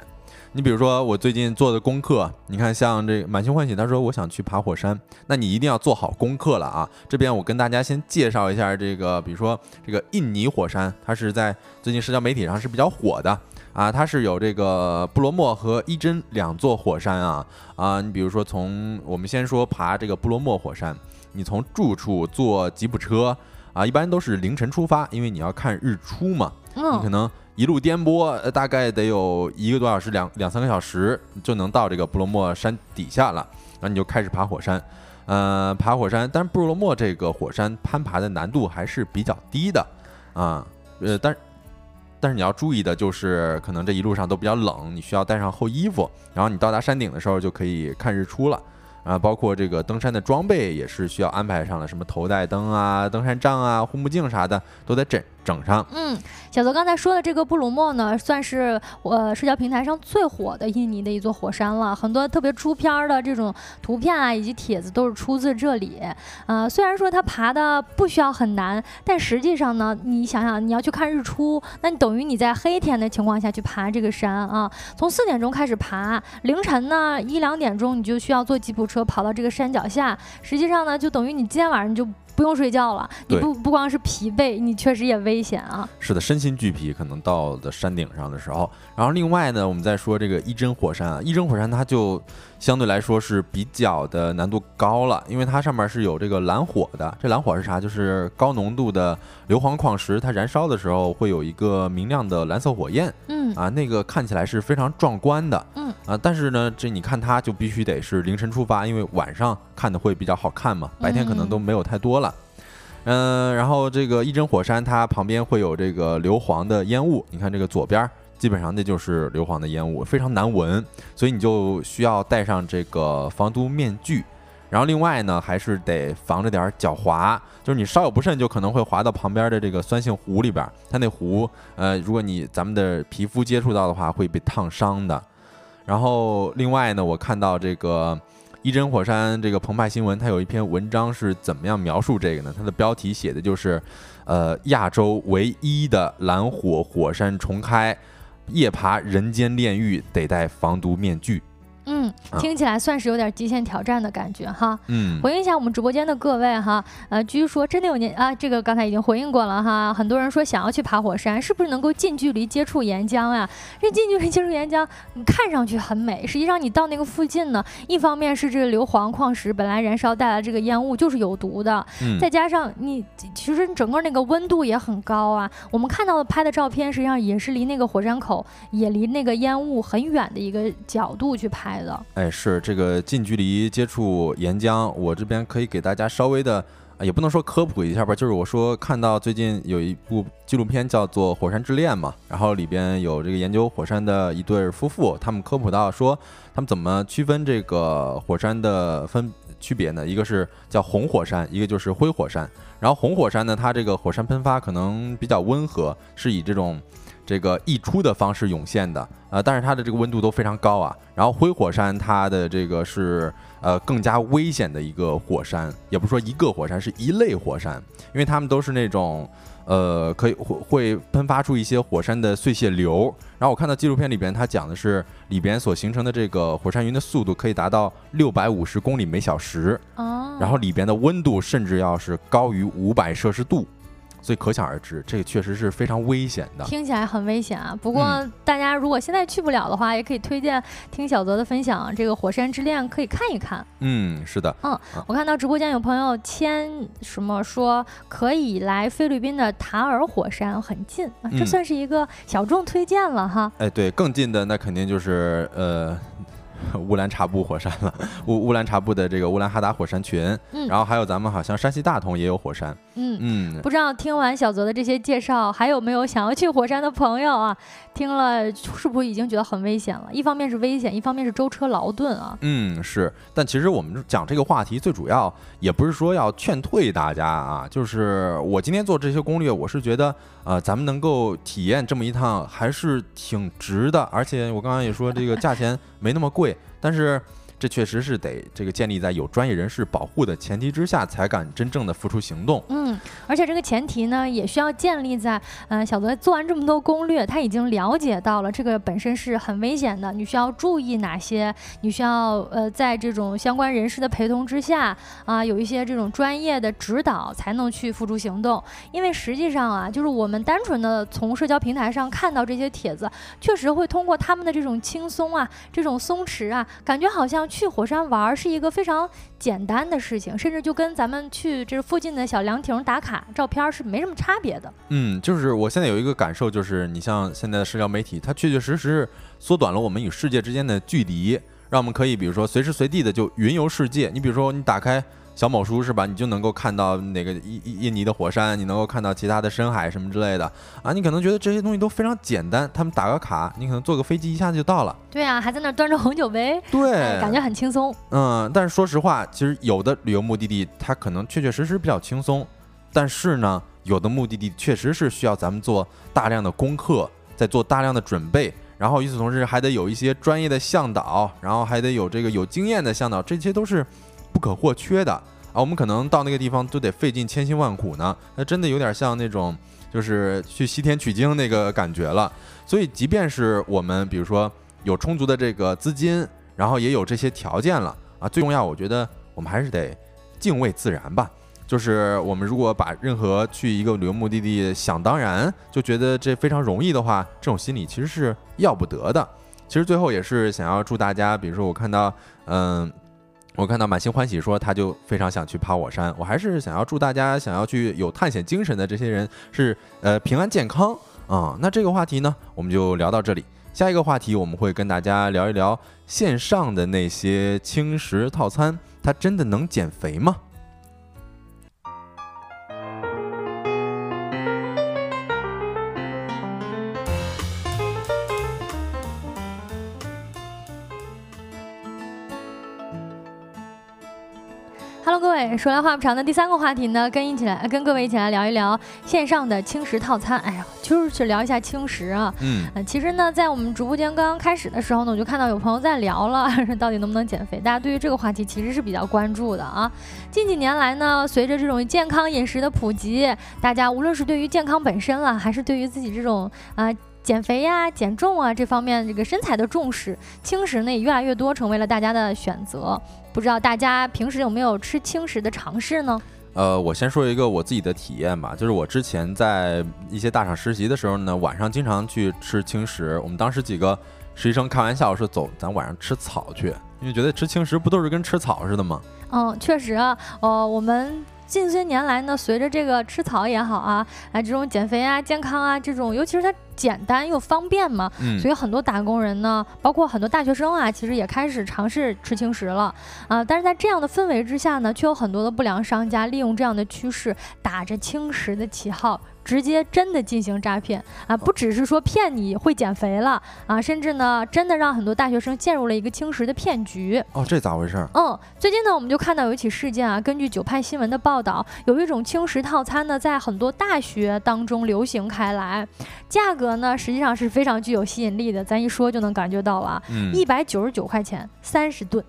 你比如说，我最近做的功课，你看像这满心欢喜，他说我想去爬火山，那你一定要做好功课了啊！这边我跟大家先介绍一下这个，比如说这个印尼火山，它是在最近社交媒体上是比较火的啊，它是有这个布罗莫和伊真两座火山啊啊，你比如说从我们先说爬这个布罗莫火山，你从住处坐吉普车啊，一般都是凌晨出发，因为你要看日出嘛，你可能。一路颠簸，呃，大概得有一个多小时，两两三个小时就能到这个布罗莫山底下了。然后你就开始爬火山，呃，爬火山。但是布罗莫这个火山攀爬的难度还是比较低的，啊，呃，但但是你要注意的就是，可能这一路上都比较冷，你需要带上厚衣服。然后你到达山顶的时候就可以看日出了，啊，包括这个登山的装备也是需要安排上了，什么头戴灯啊、登山杖啊、护目镜啥的都得整整上。嗯，小泽刚才说的这个布鲁莫呢，算是我社交平台上最火的印尼的一座火山了，很多特别出片的这种图片啊以及帖子都是出自这里。呃，虽然说它爬的不需要很难，但实际上呢，你想想你要去看日出，那你等于你在黑天的情况下去爬这个山啊，从四点钟开始爬，凌晨呢一两点钟你就需要坐吉普。车跑到这个山脚下，实际上呢，就等于你今天晚上就不用睡觉了。你不不光是疲惫，你确实也危险啊。是的，身心俱疲，可能到的山顶上的时候。然后另外呢，我们再说这个一真火山啊，一真火山它就相对来说是比较的难度高了，因为它上面是有这个蓝火的。这蓝火是啥？就是高浓度的硫磺矿石，它燃烧的时候会有一个明亮的蓝色火焰。嗯啊，那个看起来是非常壮观的。嗯。啊，但是呢，这你看它就必须得是凌晨出发，因为晚上看的会比较好看嘛，白天可能都没有太多了。嗯，然后这个一针火山它旁边会有这个硫磺的烟雾，你看这个左边基本上那就是硫磺的烟雾，非常难闻，所以你就需要戴上这个防毒面具。然后另外呢，还是得防着点脚滑，就是你稍有不慎就可能会滑到旁边的这个酸性湖里边，它那湖，呃，如果你咱们的皮肤接触到的话，会被烫伤的。然后另外呢，我看到这个一针火山这个澎湃新闻，它有一篇文章是怎么样描述这个呢？它的标题写的就是，呃，亚洲唯一的蓝火火山重开，夜爬人间炼狱得戴防毒面具。嗯，听起来算是有点极限挑战的感觉哈。嗯，回应一下我们直播间的各位哈。呃，据说真的有年啊，这个刚才已经回应过了哈。很多人说想要去爬火山，是不是能够近距离接触岩浆啊？这近距离接触岩浆，你看上去很美，实际上你到那个附近呢，一方面是这个硫磺矿石本来燃烧带来这个烟雾就是有毒的，再加上你其实你整个那个温度也很高啊。我们看到的拍的照片，实际上也是离那个火山口也离那个烟雾很远的一个角度去拍。哎，是这个近距离接触岩浆，我这边可以给大家稍微的，也不能说科普一下吧，就是我说看到最近有一部纪录片叫做《火山之恋》嘛，然后里边有这个研究火山的一对夫妇，他们科普到说他们怎么区分这个火山的分区别呢？一个是叫红火山，一个就是灰火山。然后红火山呢，它这个火山喷发可能比较温和，是以这种。这个溢出的方式涌现的，呃，但是它的这个温度都非常高啊。然后灰火山它的这个是呃更加危险的一个火山，也不是说一个火山，是一类火山，因为它们都是那种呃可以会会喷发出一些火山的碎屑流。然后我看到纪录片里边，它讲的是里边所形成的这个火山云的速度可以达到六百五十公里每小时，哦，然后里边的温度甚至要是高于五百摄氏度。所以可想而知，这个确实是非常危险的。听起来很危险啊！不过大家如果现在去不了的话，也可以推荐听小泽的分享，这个《火山之恋》可以看一看。嗯，是的。嗯，我看到直播间有朋友签什么说可以来菲律宾的塔尔火山，很近啊，这算是一个小众推荐了哈。哎，对，更近的那肯定就是呃。乌兰察布火山了，乌乌兰察布的这个乌兰哈达火山群，嗯，然后还有咱们好像山西大同也有火山，嗯嗯，不知道听完小泽的这些介绍，还有没有想要去火山的朋友啊？听了是不是已经觉得很危险了？一方面是危险，一方面是舟车劳顿啊。嗯，是，但其实我们讲这个话题最主要也不是说要劝退大家啊，就是我今天做这些攻略，我是觉得呃，咱们能够体验这么一趟还是挺值的，而且我刚刚也说这个价钱没那么贵。但是。这确实是得这个建立在有专业人士保护的前提之下，才敢真正的付出行动。嗯，而且这个前提呢，也需要建立在，嗯，小泽做完这么多攻略，他已经了解到了这个本身是很危险的，你需要注意哪些？你需要呃，在这种相关人士的陪同之下啊，有一些这种专业的指导，才能去付诸行动。因为实际上啊，就是我们单纯的从社交平台上看到这些帖子，确实会通过他们的这种轻松啊，这种松弛啊，感觉好像。去火山玩是一个非常简单的事情，甚至就跟咱们去这附近的小凉亭打卡照片是没什么差别的。嗯，就是我现在有一个感受，就是你像现在的社交媒体，它确确实实缩短了我们与世界之间的距离，让我们可以比如说随时随地的就云游世界。你比如说你打开小某书是吧？你就能够看到哪个印印尼的火山，你能够看到其他的深海什么之类的啊。你可能觉得这些东西都非常简单，他们打个卡，你可能坐个飞机一下子就到了。对啊，还在那端着红酒杯，对，感觉很轻松。嗯，但是说实话，其实有的旅游目的地它可能确确实实比较轻松，但是呢，有的目的地确实是需要咱们做大量的功课，在做大量的准备。然后与此同时，还得有一些专业的向导，然后还得有这个有经验的向导，这些都是不可或缺的啊。我们可能到那个地方都得费尽千辛万苦呢，那真的有点像那种就是去西天取经那个感觉了。所以，即便是我们比如说有充足的这个资金，然后也有这些条件了啊，最重要，我觉得我们还是得敬畏自然吧。就是我们如果把任何去一个旅游目的地想当然就觉得这非常容易的话，这种心理其实是要不得的。其实最后也是想要祝大家，比如说我看到，嗯，我看到满心欢喜说他就非常想去爬火山，我还是想要祝大家想要去有探险精神的这些人是呃平安健康啊。那这个话题呢，我们就聊到这里。下一个话题我们会跟大家聊一聊线上的那些轻食套餐，它真的能减肥吗？各位说来话不长的第三个话题呢，跟一起来跟各位一起来聊一聊线上的轻食套餐。哎呀，就是去聊一下轻食啊。嗯，其实呢，在我们直播间刚刚开始的时候呢，我就看到有朋友在聊了，(laughs) 到底能不能减肥？大家对于这个话题其实是比较关注的啊。近几年来呢，随着这种健康饮食的普及，大家无论是对于健康本身了，还是对于自己这种啊减肥呀、减重啊这方面这个身材的重视，轻食呢也越来越多，成为了大家的选择。不知道大家平时有没有吃轻食的尝试呢？呃，我先说一个我自己的体验吧，就是我之前在一些大厂实习的时候呢，晚上经常去吃轻食。我们当时几个实习生开玩笑说：“走，咱晚上吃草去。”因为觉得吃轻食不都是跟吃草似的吗？嗯，确实啊，呃，我们。近些年来呢，随着这个吃草也好啊，啊这种减肥啊、健康啊这种，尤其是它简单又方便嘛，所以很多打工人呢，包括很多大学生啊，其实也开始尝试吃轻食了啊。但是在这样的氛围之下呢，却有很多的不良商家利用这样的趋势，打着轻食的旗号。直接真的进行诈骗啊！不只是说骗你会减肥了啊，甚至呢，真的让很多大学生陷入了一个轻食的骗局。哦，这咋回事？嗯，最近呢，我们就看到有一起事件啊。根据九派新闻的报道，有一种轻食套餐呢，在很多大学当中流行开来，价格呢，实际上是非常具有吸引力的。咱一说就能感觉到了，一百九十九块钱三十顿。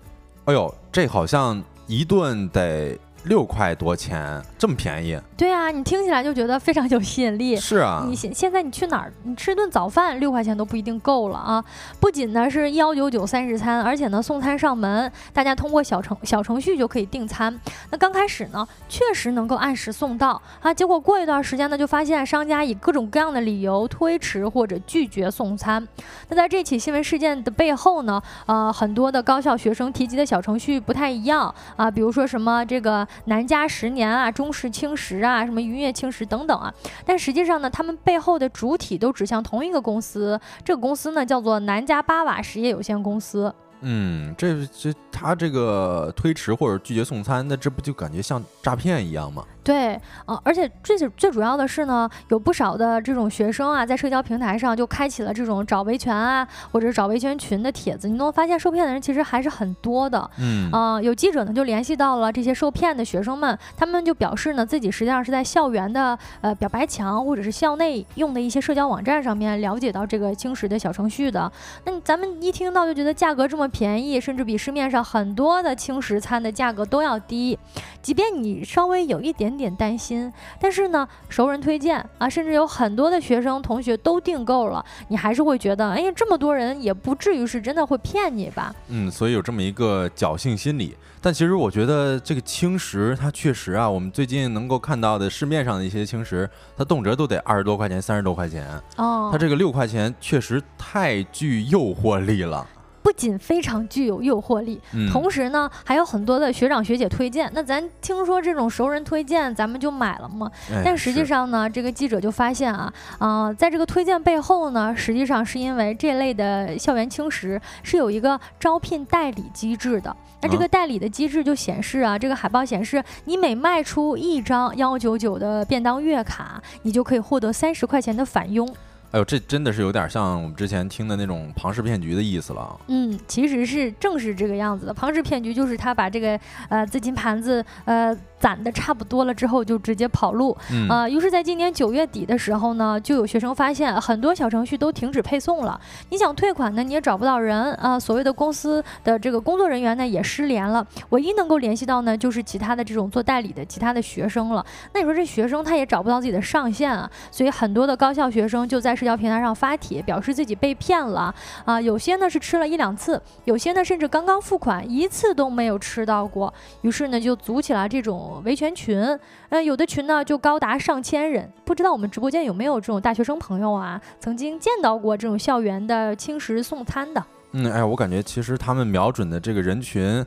哎呦，这好像一顿得。六块多钱，这么便宜？对啊，你听起来就觉得非常有吸引力。是啊，你现现在你去哪儿，你吃顿早饭六块钱都不一定够了啊！不仅呢是幺九九三十餐，而且呢送餐上门，大家通过小程小程序就可以订餐。那刚开始呢，确实能够按时送到啊，结果过一段时间呢，就发现商家以各种各样的理由推迟或者拒绝送餐。那在这起新闻事件的背后呢，呃，很多的高校学生提及的小程序不太一样啊，比如说什么这个。南加十年啊，中式青石啊，什么云悦青石等等啊，但实际上呢，他们背后的主体都指向同一个公司，这个公司呢叫做南加巴瓦实业有限公司。嗯，这这他这个推迟或者拒绝送餐，那这不就感觉像诈骗一样吗？对，呃，而且最最主要的是呢，有不少的这种学生啊，在社交平台上就开启了这种找维权啊，或者找维权群的帖子。你能发现受骗的人其实还是很多的。嗯，呃，有记者呢就联系到了这些受骗的学生们，他们就表示呢，自己实际上是在校园的呃表白墙或者是校内用的一些社交网站上面了解到这个轻食的小程序的。那咱们一听到就觉得价格这么便宜，甚至比市面上很多的轻食餐的价格都要低，即便你稍微有一点。点担心，但是呢，熟人推荐啊，甚至有很多的学生同学都订购了，你还是会觉得，哎呀，这么多人也不至于是真的会骗你吧？嗯，所以有这么一个侥幸心理。但其实我觉得这个轻食，它确实啊，我们最近能够看到的市面上的一些轻食，它动辄都得二十多块钱、三十多块钱。哦，它这个六块钱确实太具诱惑力了。不仅非常具有诱惑力，同时呢还有很多的学长学姐推荐。那咱听说这种熟人推荐，咱们就买了吗？但实际上呢，这个记者就发现啊，啊，在这个推荐背后呢，实际上是因为这类的校园轻食是有一个招聘代理机制的。那这个代理的机制就显示啊，这个海报显示，你每卖出一张幺九九的便当月卡，你就可以获得三十块钱的返佣。哎呦，这真的是有点像我们之前听的那种庞氏骗局的意思了。嗯，其实是正是这个样子的。庞氏骗局就是他把这个呃资金盘子呃。攒的差不多了之后，就直接跑路啊。于是，在今年九月底的时候呢，就有学生发现很多小程序都停止配送了。你想退款呢，你也找不到人啊。所谓的公司的这个工作人员呢，也失联了。唯一能够联系到呢，就是其他的这种做代理的其他的学生了。那你说这学生他也找不到自己的上线啊，所以很多的高校学生就在社交平台上发帖，表示自己被骗了啊。有些呢是吃了一两次，有些呢甚至刚刚付款一次都没有吃到过。于是呢，就组起来这种。维权群，呃，有的群呢就高达上千人，不知道我们直播间有没有这种大学生朋友啊？曾经见到过这种校园的轻食送餐的？嗯，哎，我感觉其实他们瞄准的这个人群，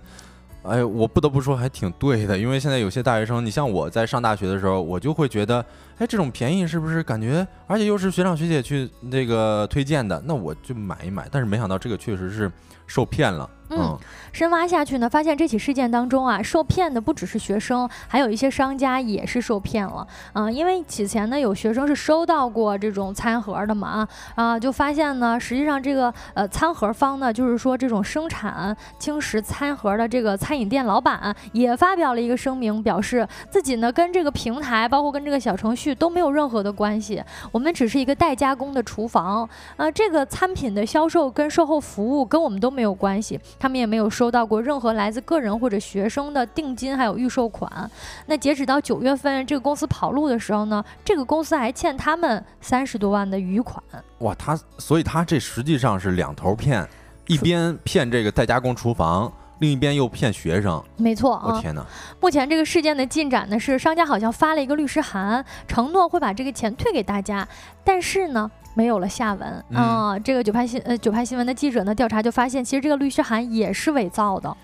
哎，我不得不说还挺对的，因为现在有些大学生，你像我在上大学的时候，我就会觉得，哎，这种便宜是不是感觉，而且又是学长学姐去那个推荐的，那我就买一买。但是没想到这个确实是受骗了。嗯，深挖下去呢，发现这起事件当中啊，受骗的不只是学生，还有一些商家也是受骗了。嗯，因为此前呢，有学生是收到过这种餐盒的嘛啊啊，就发现呢，实际上这个呃餐盒方呢，就是说这种生产轻食餐盒的这个餐饮店老板也发表了一个声明，表示自己呢跟这个平台，包括跟这个小程序都没有任何的关系，我们只是一个代加工的厨房啊，这个餐品的销售跟售后服务跟我们都没有关系。他们也没有收收到过任何来自个人或者学生的定金，还有预售款。那截止到九月份，这个公司跑路的时候呢，这个公司还欠他们三十多万的余款。哇，他所以他这实际上是两头骗，一边骗这个代加工厨房，另一边又骗学生。没错，我天哪！目前这个事件的进展呢，是商家好像发了一个律师函，承诺会把这个钱退给大家，但是呢。没有了下文啊！这个九派新呃九派新闻的记者呢调查就发现，其实这个律师函也是伪造的。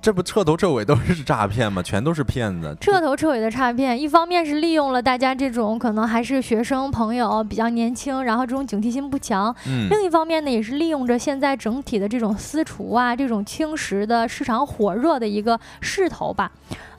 这不彻头彻尾都是诈骗吗？全都是骗子，彻头彻尾的诈骗。一方面是利用了大家这种可能还是学生朋友比较年轻，然后这种警惕心不强；另一方面呢，也是利用着现在整体的这种私厨啊、这种轻食的市场火热的一个势头吧。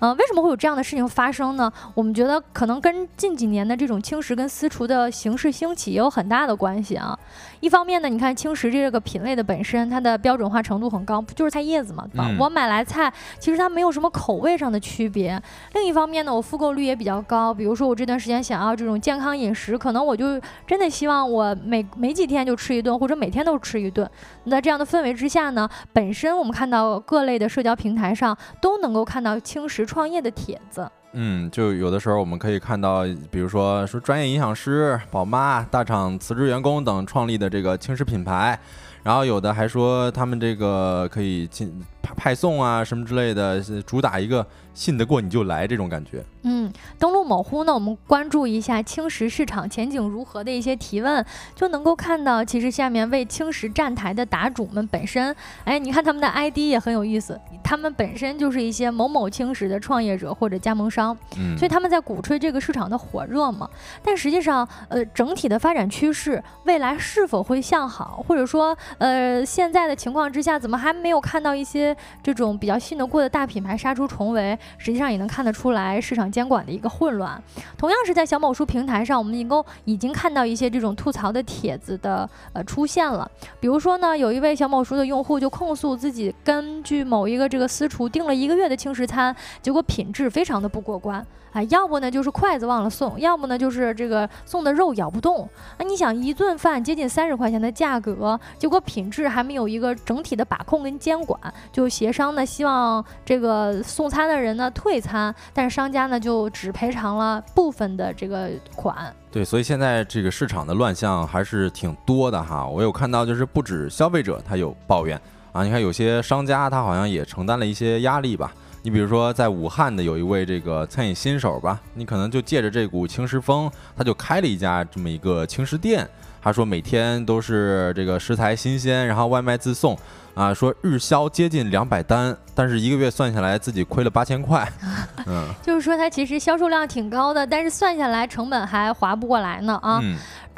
嗯，为什么会有这样的事情发生呢？我们觉得可能跟近几年的这种轻食跟私厨的形式兴起也有很大的关系啊。一方面呢，你看轻食这个品类的本身，它的标准化程度很高，不就是菜叶子嘛，对吧？我买来菜，其实它没有什么口味上的区别。另一方面呢，我复购率也比较高。比如说我这段时间想要这种健康饮食，可能我就真的希望我每没几天就吃一顿，或者每天都吃一顿。在这样的氛围之下呢，本身我们看到各类的社交平台上都能够看到轻食。创业的帖子，嗯，就有的时候我们可以看到，比如说说专业营养师、宝妈、大厂辞职员工等创立的这个轻食品牌，然后有的还说他们这个可以进派送啊什么之类的，主打一个信得过你就来这种感觉。嗯，登录某乎呢，我们关注一下青石市场前景如何的一些提问，就能够看到，其实下面为青石站台的答主们本身，哎，你看他们的 ID 也很有意思，他们本身就是一些某某青石的创业者或者加盟商，嗯，所以他们在鼓吹这个市场的火热嘛。但实际上，呃，整体的发展趋势，未来是否会向好，或者说，呃，现在的情况之下，怎么还没有看到一些这种比较信得过的大品牌杀出重围？实际上也能看得出来市场。监管的一个混乱，同样是在小某书平台上，我们能够已经看到一些这种吐槽的帖子的呃出现了。比如说呢，有一位小某书的用户就控诉自己根据某一个这个私厨订了一个月的轻食餐，结果品质非常的不过关。啊，要不呢就是筷子忘了送，要不呢就是这个送的肉咬不动。啊，你想一顿饭接近三十块钱的价格，结果品质还没有一个整体的把控跟监管，就协商呢，希望这个送餐的人呢退餐，但是商家呢就只赔偿了部分的这个款。对，所以现在这个市场的乱象还是挺多的哈。我有看到就是不止消费者他有抱怨啊，你看有些商家他好像也承担了一些压力吧。你比如说在武汉的有一位这个餐饮新手吧，你可能就借着这股轻食风，他就开了一家这么一个轻食店。他说每天都是这个食材新鲜，然后外卖自送。啊，说日销接近两百单，但是一个月算下来自己亏了八千块。(laughs) 嗯，就是说他其实销售量挺高的，但是算下来成本还划不过来呢啊。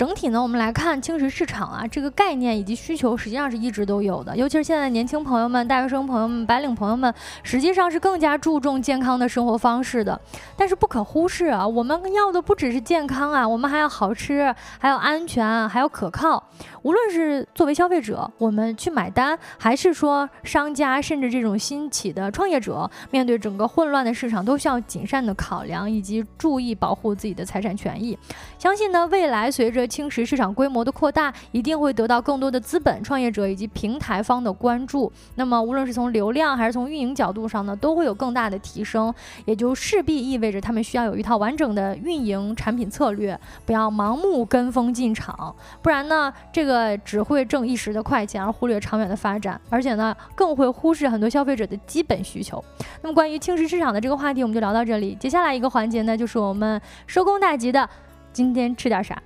整体呢，我们来看轻食市场啊，这个概念以及需求实际上是一直都有的，尤其是现在年轻朋友们、大学生朋友们、白领朋友们，实际上是更加注重健康的生活方式的。但是不可忽视啊，我们要的不只是健康啊，我们还要好吃，还要安全，还要可靠。无论是作为消费者，我们去买单，还是说商家，甚至这种新起的创业者，面对整个混乱的市场，都需要谨慎的考量，以及注意保护自己的财产权益。相信呢，未来随着轻食市场规模的扩大，一定会得到更多的资本、创业者以及平台方的关注。那么，无论是从流量还是从运营角度上呢，都会有更大的提升。也就势必意味着他们需要有一套完整的运营产品策略，不要盲目跟风进场，不然呢，这个只会挣一时的快钱，而忽略长远的发展，而且呢，更会忽视很多消费者的基本需求。那么，关于轻食市场的这个话题，我们就聊到这里。接下来一个环节呢，就是我们收工大吉的，今天吃点啥？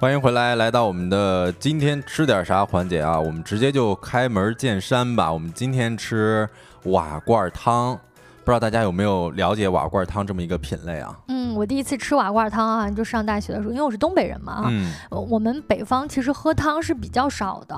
欢迎回来，来到我们的今天吃点啥环节啊？我们直接就开门见山吧。我们今天吃瓦罐汤，不知道大家有没有了解瓦罐汤这么一个品类啊？嗯，我第一次吃瓦罐汤啊，就上大学的时候，因为我是东北人嘛啊，我们北方其实喝汤是比较少的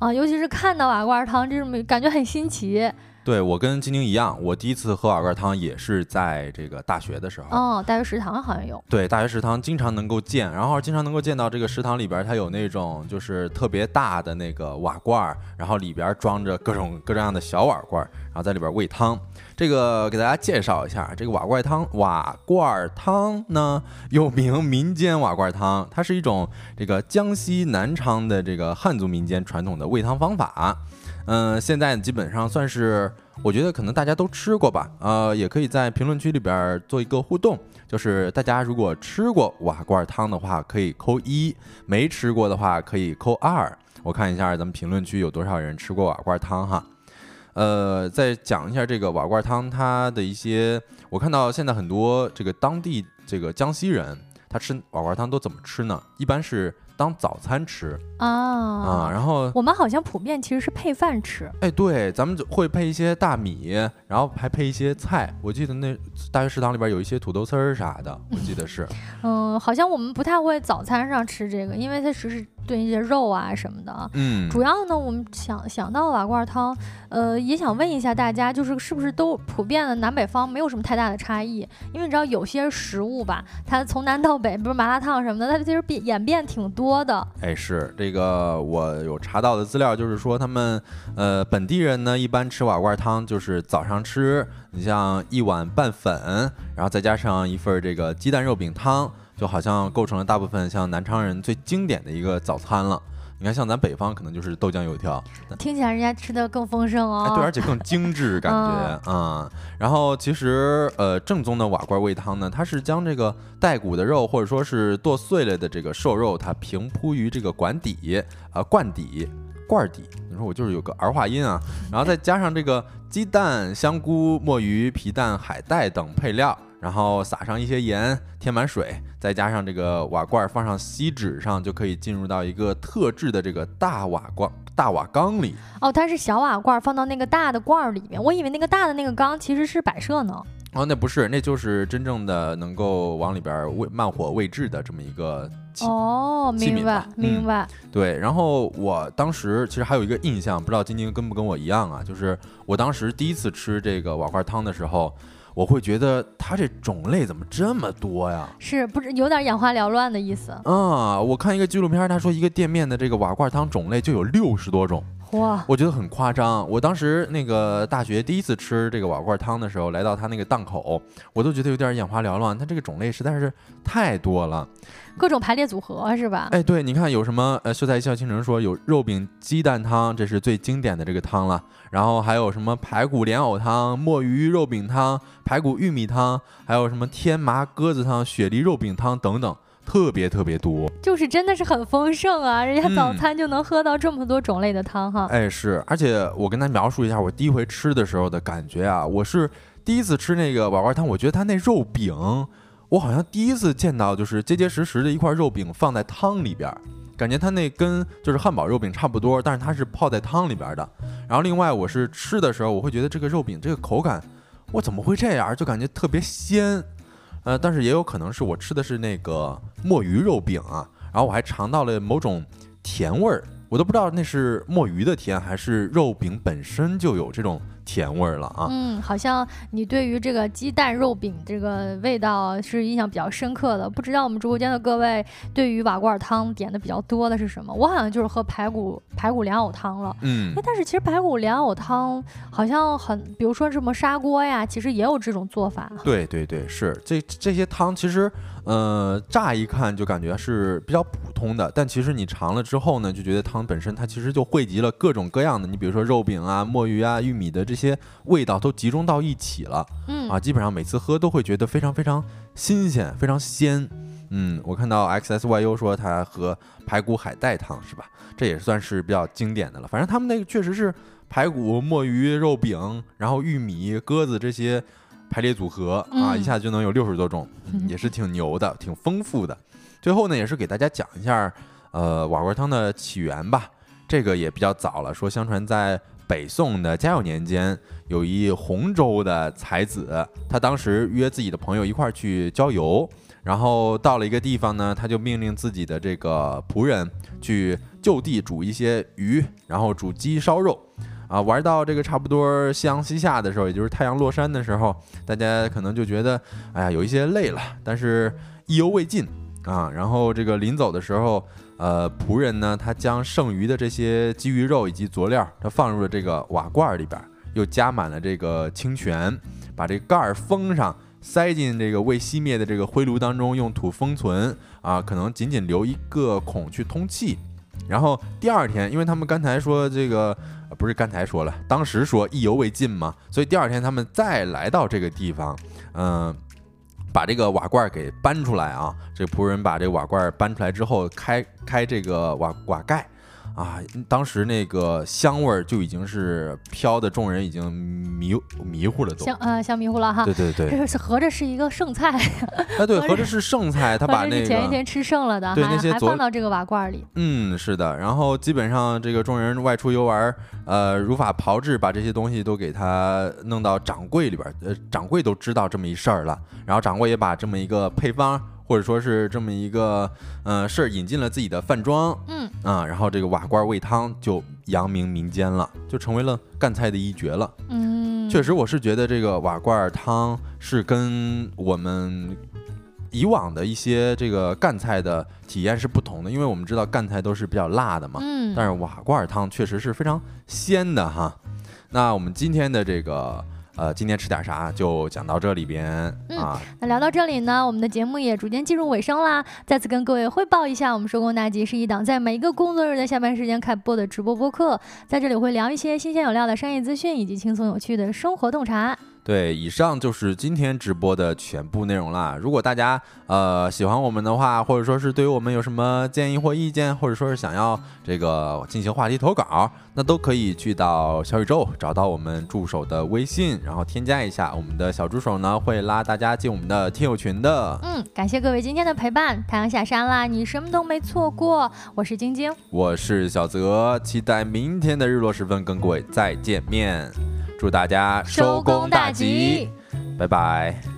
啊，尤其是看到瓦罐汤，这种感觉很新奇。对我跟晶晶一样，我第一次喝瓦罐汤也是在这个大学的时候。哦，大学食堂好像有。对，大学食堂经常能够见，然后经常能够见到这个食堂里边它有那种就是特别大的那个瓦罐，然后里边装着各种各样的小瓦罐，然后在里边煨汤。这个给大家介绍一下，这个瓦罐汤，瓦罐汤呢又名民间瓦罐汤，它是一种这个江西南昌的这个汉族民间传统的煨汤方法。嗯，现在基本上算是，我觉得可能大家都吃过吧。呃，也可以在评论区里边做一个互动，就是大家如果吃过瓦罐汤的话，可以扣一；没吃过的话，可以扣二。我看一下咱们评论区有多少人吃过瓦罐汤哈。呃，再讲一下这个瓦罐汤它的一些，我看到现在很多这个当地这个江西人，他吃瓦罐汤都怎么吃呢？一般是。当早餐吃啊啊，然后我们好像普遍其实是配饭吃。哎，对，咱们就会配一些大米，然后还配一些菜。我记得那大学食堂里边有一些土豆丝儿啥的，我记得是。(laughs) 嗯，好像我们不太会早餐上吃这个，因为它只是炖一些肉啊什么的。嗯，主要呢，我们想想到瓦罐汤，呃，也想问一下大家，就是是不是都普遍的南北方没有什么太大的差异？因为你知道有些食物吧，它从南到北，比如麻辣烫什么的，它其实变演变挺多。多的哎，是这个我有查到的资料，就是说他们呃本地人呢一般吃瓦罐汤就是早上吃，你像一碗拌粉，然后再加上一份这个鸡蛋肉饼汤，就好像构成了大部分像南昌人最经典的一个早餐了。你看，像咱北方可能就是豆浆油条，听起来人家吃的更丰盛哦。对，而且更精致，感觉啊。然后其实呃，正宗的瓦罐煨汤呢，它是将这个带骨的肉或者说是剁碎了的这个瘦肉，它平铺于这个管底啊罐底罐底。你说我就是有个儿化音啊。(laughs) 然后再加上这个鸡蛋、香菇、墨鱼、皮蛋、海带等配料。然后撒上一些盐，添满水，再加上这个瓦罐，放上锡纸上，就可以进入到一个特制的这个大瓦罐、大瓦缸里。哦，它是小瓦罐放到那个大的罐儿里面，我以为那个大的那个缸其实是摆设呢。哦，那不是，那就是真正的能够往里边喂慢火煨制的这么一个哦，明白明白。对，然后我当时其实还有一个印象，不知道晶晶跟不跟我一样啊，就是我当时第一次吃这个瓦罐汤的时候。我会觉得它这种类怎么这么多呀？是不是有点眼花缭乱的意思？啊，我看一个纪录片，他说一个店面的这个瓦罐汤种类就有六十多种。哇，我觉得很夸张。我当时那个大学第一次吃这个瓦罐汤的时候，来到他那个档口，我都觉得有点眼花缭乱。它这个种类实在是太多了，各种排列组合是吧？哎，对，你看有什么？呃，秀才一笑倾城说有肉饼鸡蛋汤，这是最经典的这个汤了。然后还有什么排骨莲藕汤、墨鱼肉饼汤、排骨玉米汤，还有什么天麻鸽子汤、雪梨肉饼汤等等。特别特别多，就是真的是很丰盛啊！人家早餐就能喝到这么多种类的汤哈。哎，是，而且我跟他描述一下我第一回吃的时候的感觉啊，我是第一次吃那个瓦罐汤，我觉得它那肉饼，我好像第一次见到就是结结实实的一块肉饼放在汤里边，感觉它那跟就是汉堡肉饼差不多，但是它是泡在汤里边的。然后另外我是吃的时候，我会觉得这个肉饼这个口感，我怎么会这样？就感觉特别鲜。呃，但是也有可能是我吃的是那个墨鱼肉饼啊，然后我还尝到了某种甜味儿，我都不知道那是墨鱼的甜还是肉饼本身就有这种。甜味儿了啊！嗯，好像你对于这个鸡蛋肉饼这个味道是印象比较深刻的。不知道我们直播间的各位对于瓦罐汤点的比较多的是什么？我好像就是喝排骨排骨莲藕汤了。嗯，哎，但是其实排骨莲藕汤好像很，比如说什么砂锅呀，其实也有这种做法。对对对，是这这些汤其实。呃，乍一看就感觉是比较普通的，但其实你尝了之后呢，就觉得汤本身它其实就汇集了各种各样的，你比如说肉饼啊、墨鱼啊、玉米的这些味道都集中到一起了。嗯啊，基本上每次喝都会觉得非常非常新鲜，非常鲜。嗯，我看到 X S Y U 说他喝排骨海带汤是吧？这也算是比较经典的了。反正他们那个确实是排骨、墨鱼、肉饼，然后玉米、鸽子这些。排列组合啊，一下子就能有六十多种，也是挺牛的，挺丰富的。最后呢，也是给大家讲一下，呃，瓦罐汤的起源吧。这个也比较早了，说相传在北宋的嘉佑年间，有一洪州的才子，他当时约自己的朋友一块儿去郊游，然后到了一个地方呢，他就命令自己的这个仆人去就地煮一些鱼，然后煮鸡烧肉。啊，玩到这个差不多夕阳西下的时候，也就是太阳落山的时候，大家可能就觉得，哎呀，有一些累了，但是意犹未尽啊。然后这个临走的时候，呃，仆人呢，他将剩余的这些鲫鱼肉以及佐料，他放入了这个瓦罐里边，又加满了这个清泉，把这盖儿封上，塞进这个未熄灭的这个灰炉当中，用土封存啊，可能仅仅留一个孔去通气。然后第二天，因为他们刚才说这个。不是刚才说了，当时说意犹未尽嘛，所以第二天他们再来到这个地方，嗯，把这个瓦罐给搬出来啊。这仆人把这瓦罐搬出来之后，开开这个瓦瓦盖。啊，当时那个香味儿就已经是飘的，众人已经迷迷糊了，都香呃香迷糊了哈。对对对，这是合着是一个剩菜。哎，对，(laughs) 合着是剩菜，他把那个前一天吃剩了的，对那些还放到这个瓦罐里。嗯，是的。然后基本上这个众人外出游玩，呃，如法炮制，把这些东西都给他弄到掌柜里边。呃，掌柜都知道这么一事儿了，然后掌柜也把这么一个配方。或者说是这么一个呃事儿，引进了自己的饭庄，嗯啊，然后这个瓦罐煨汤就扬名民间了，就成为了赣菜的一绝了。嗯，确实，我是觉得这个瓦罐汤是跟我们以往的一些这个赣菜的体验是不同的，因为我们知道赣菜都是比较辣的嘛，嗯，但是瓦罐汤确实是非常鲜的哈。那我们今天的这个。呃，今天吃点啥就讲到这里边啊。那聊到这里呢，我们的节目也逐渐进入尾声啦。再次跟各位汇报一下，我们收工大吉是一档在每一个工作日的下班时间开播的直播播客，在这里会聊一些新鲜有料的商业资讯，以及轻松有趣的生活洞察。对，以上就是今天直播的全部内容啦。如果大家呃喜欢我们的话，或者说是对于我们有什么建议或意见，或者说是想要这个进行话题投稿，那都可以去到小宇宙找到我们助手的微信，然后添加一下我们的小助手呢，会拉大家进我们的听友群的。嗯，感谢各位今天的陪伴。太阳下山啦，你什么都没错过。我是晶晶，我是小泽，期待明天的日落时分跟各位再见面。祝大家收工大吉，拜拜。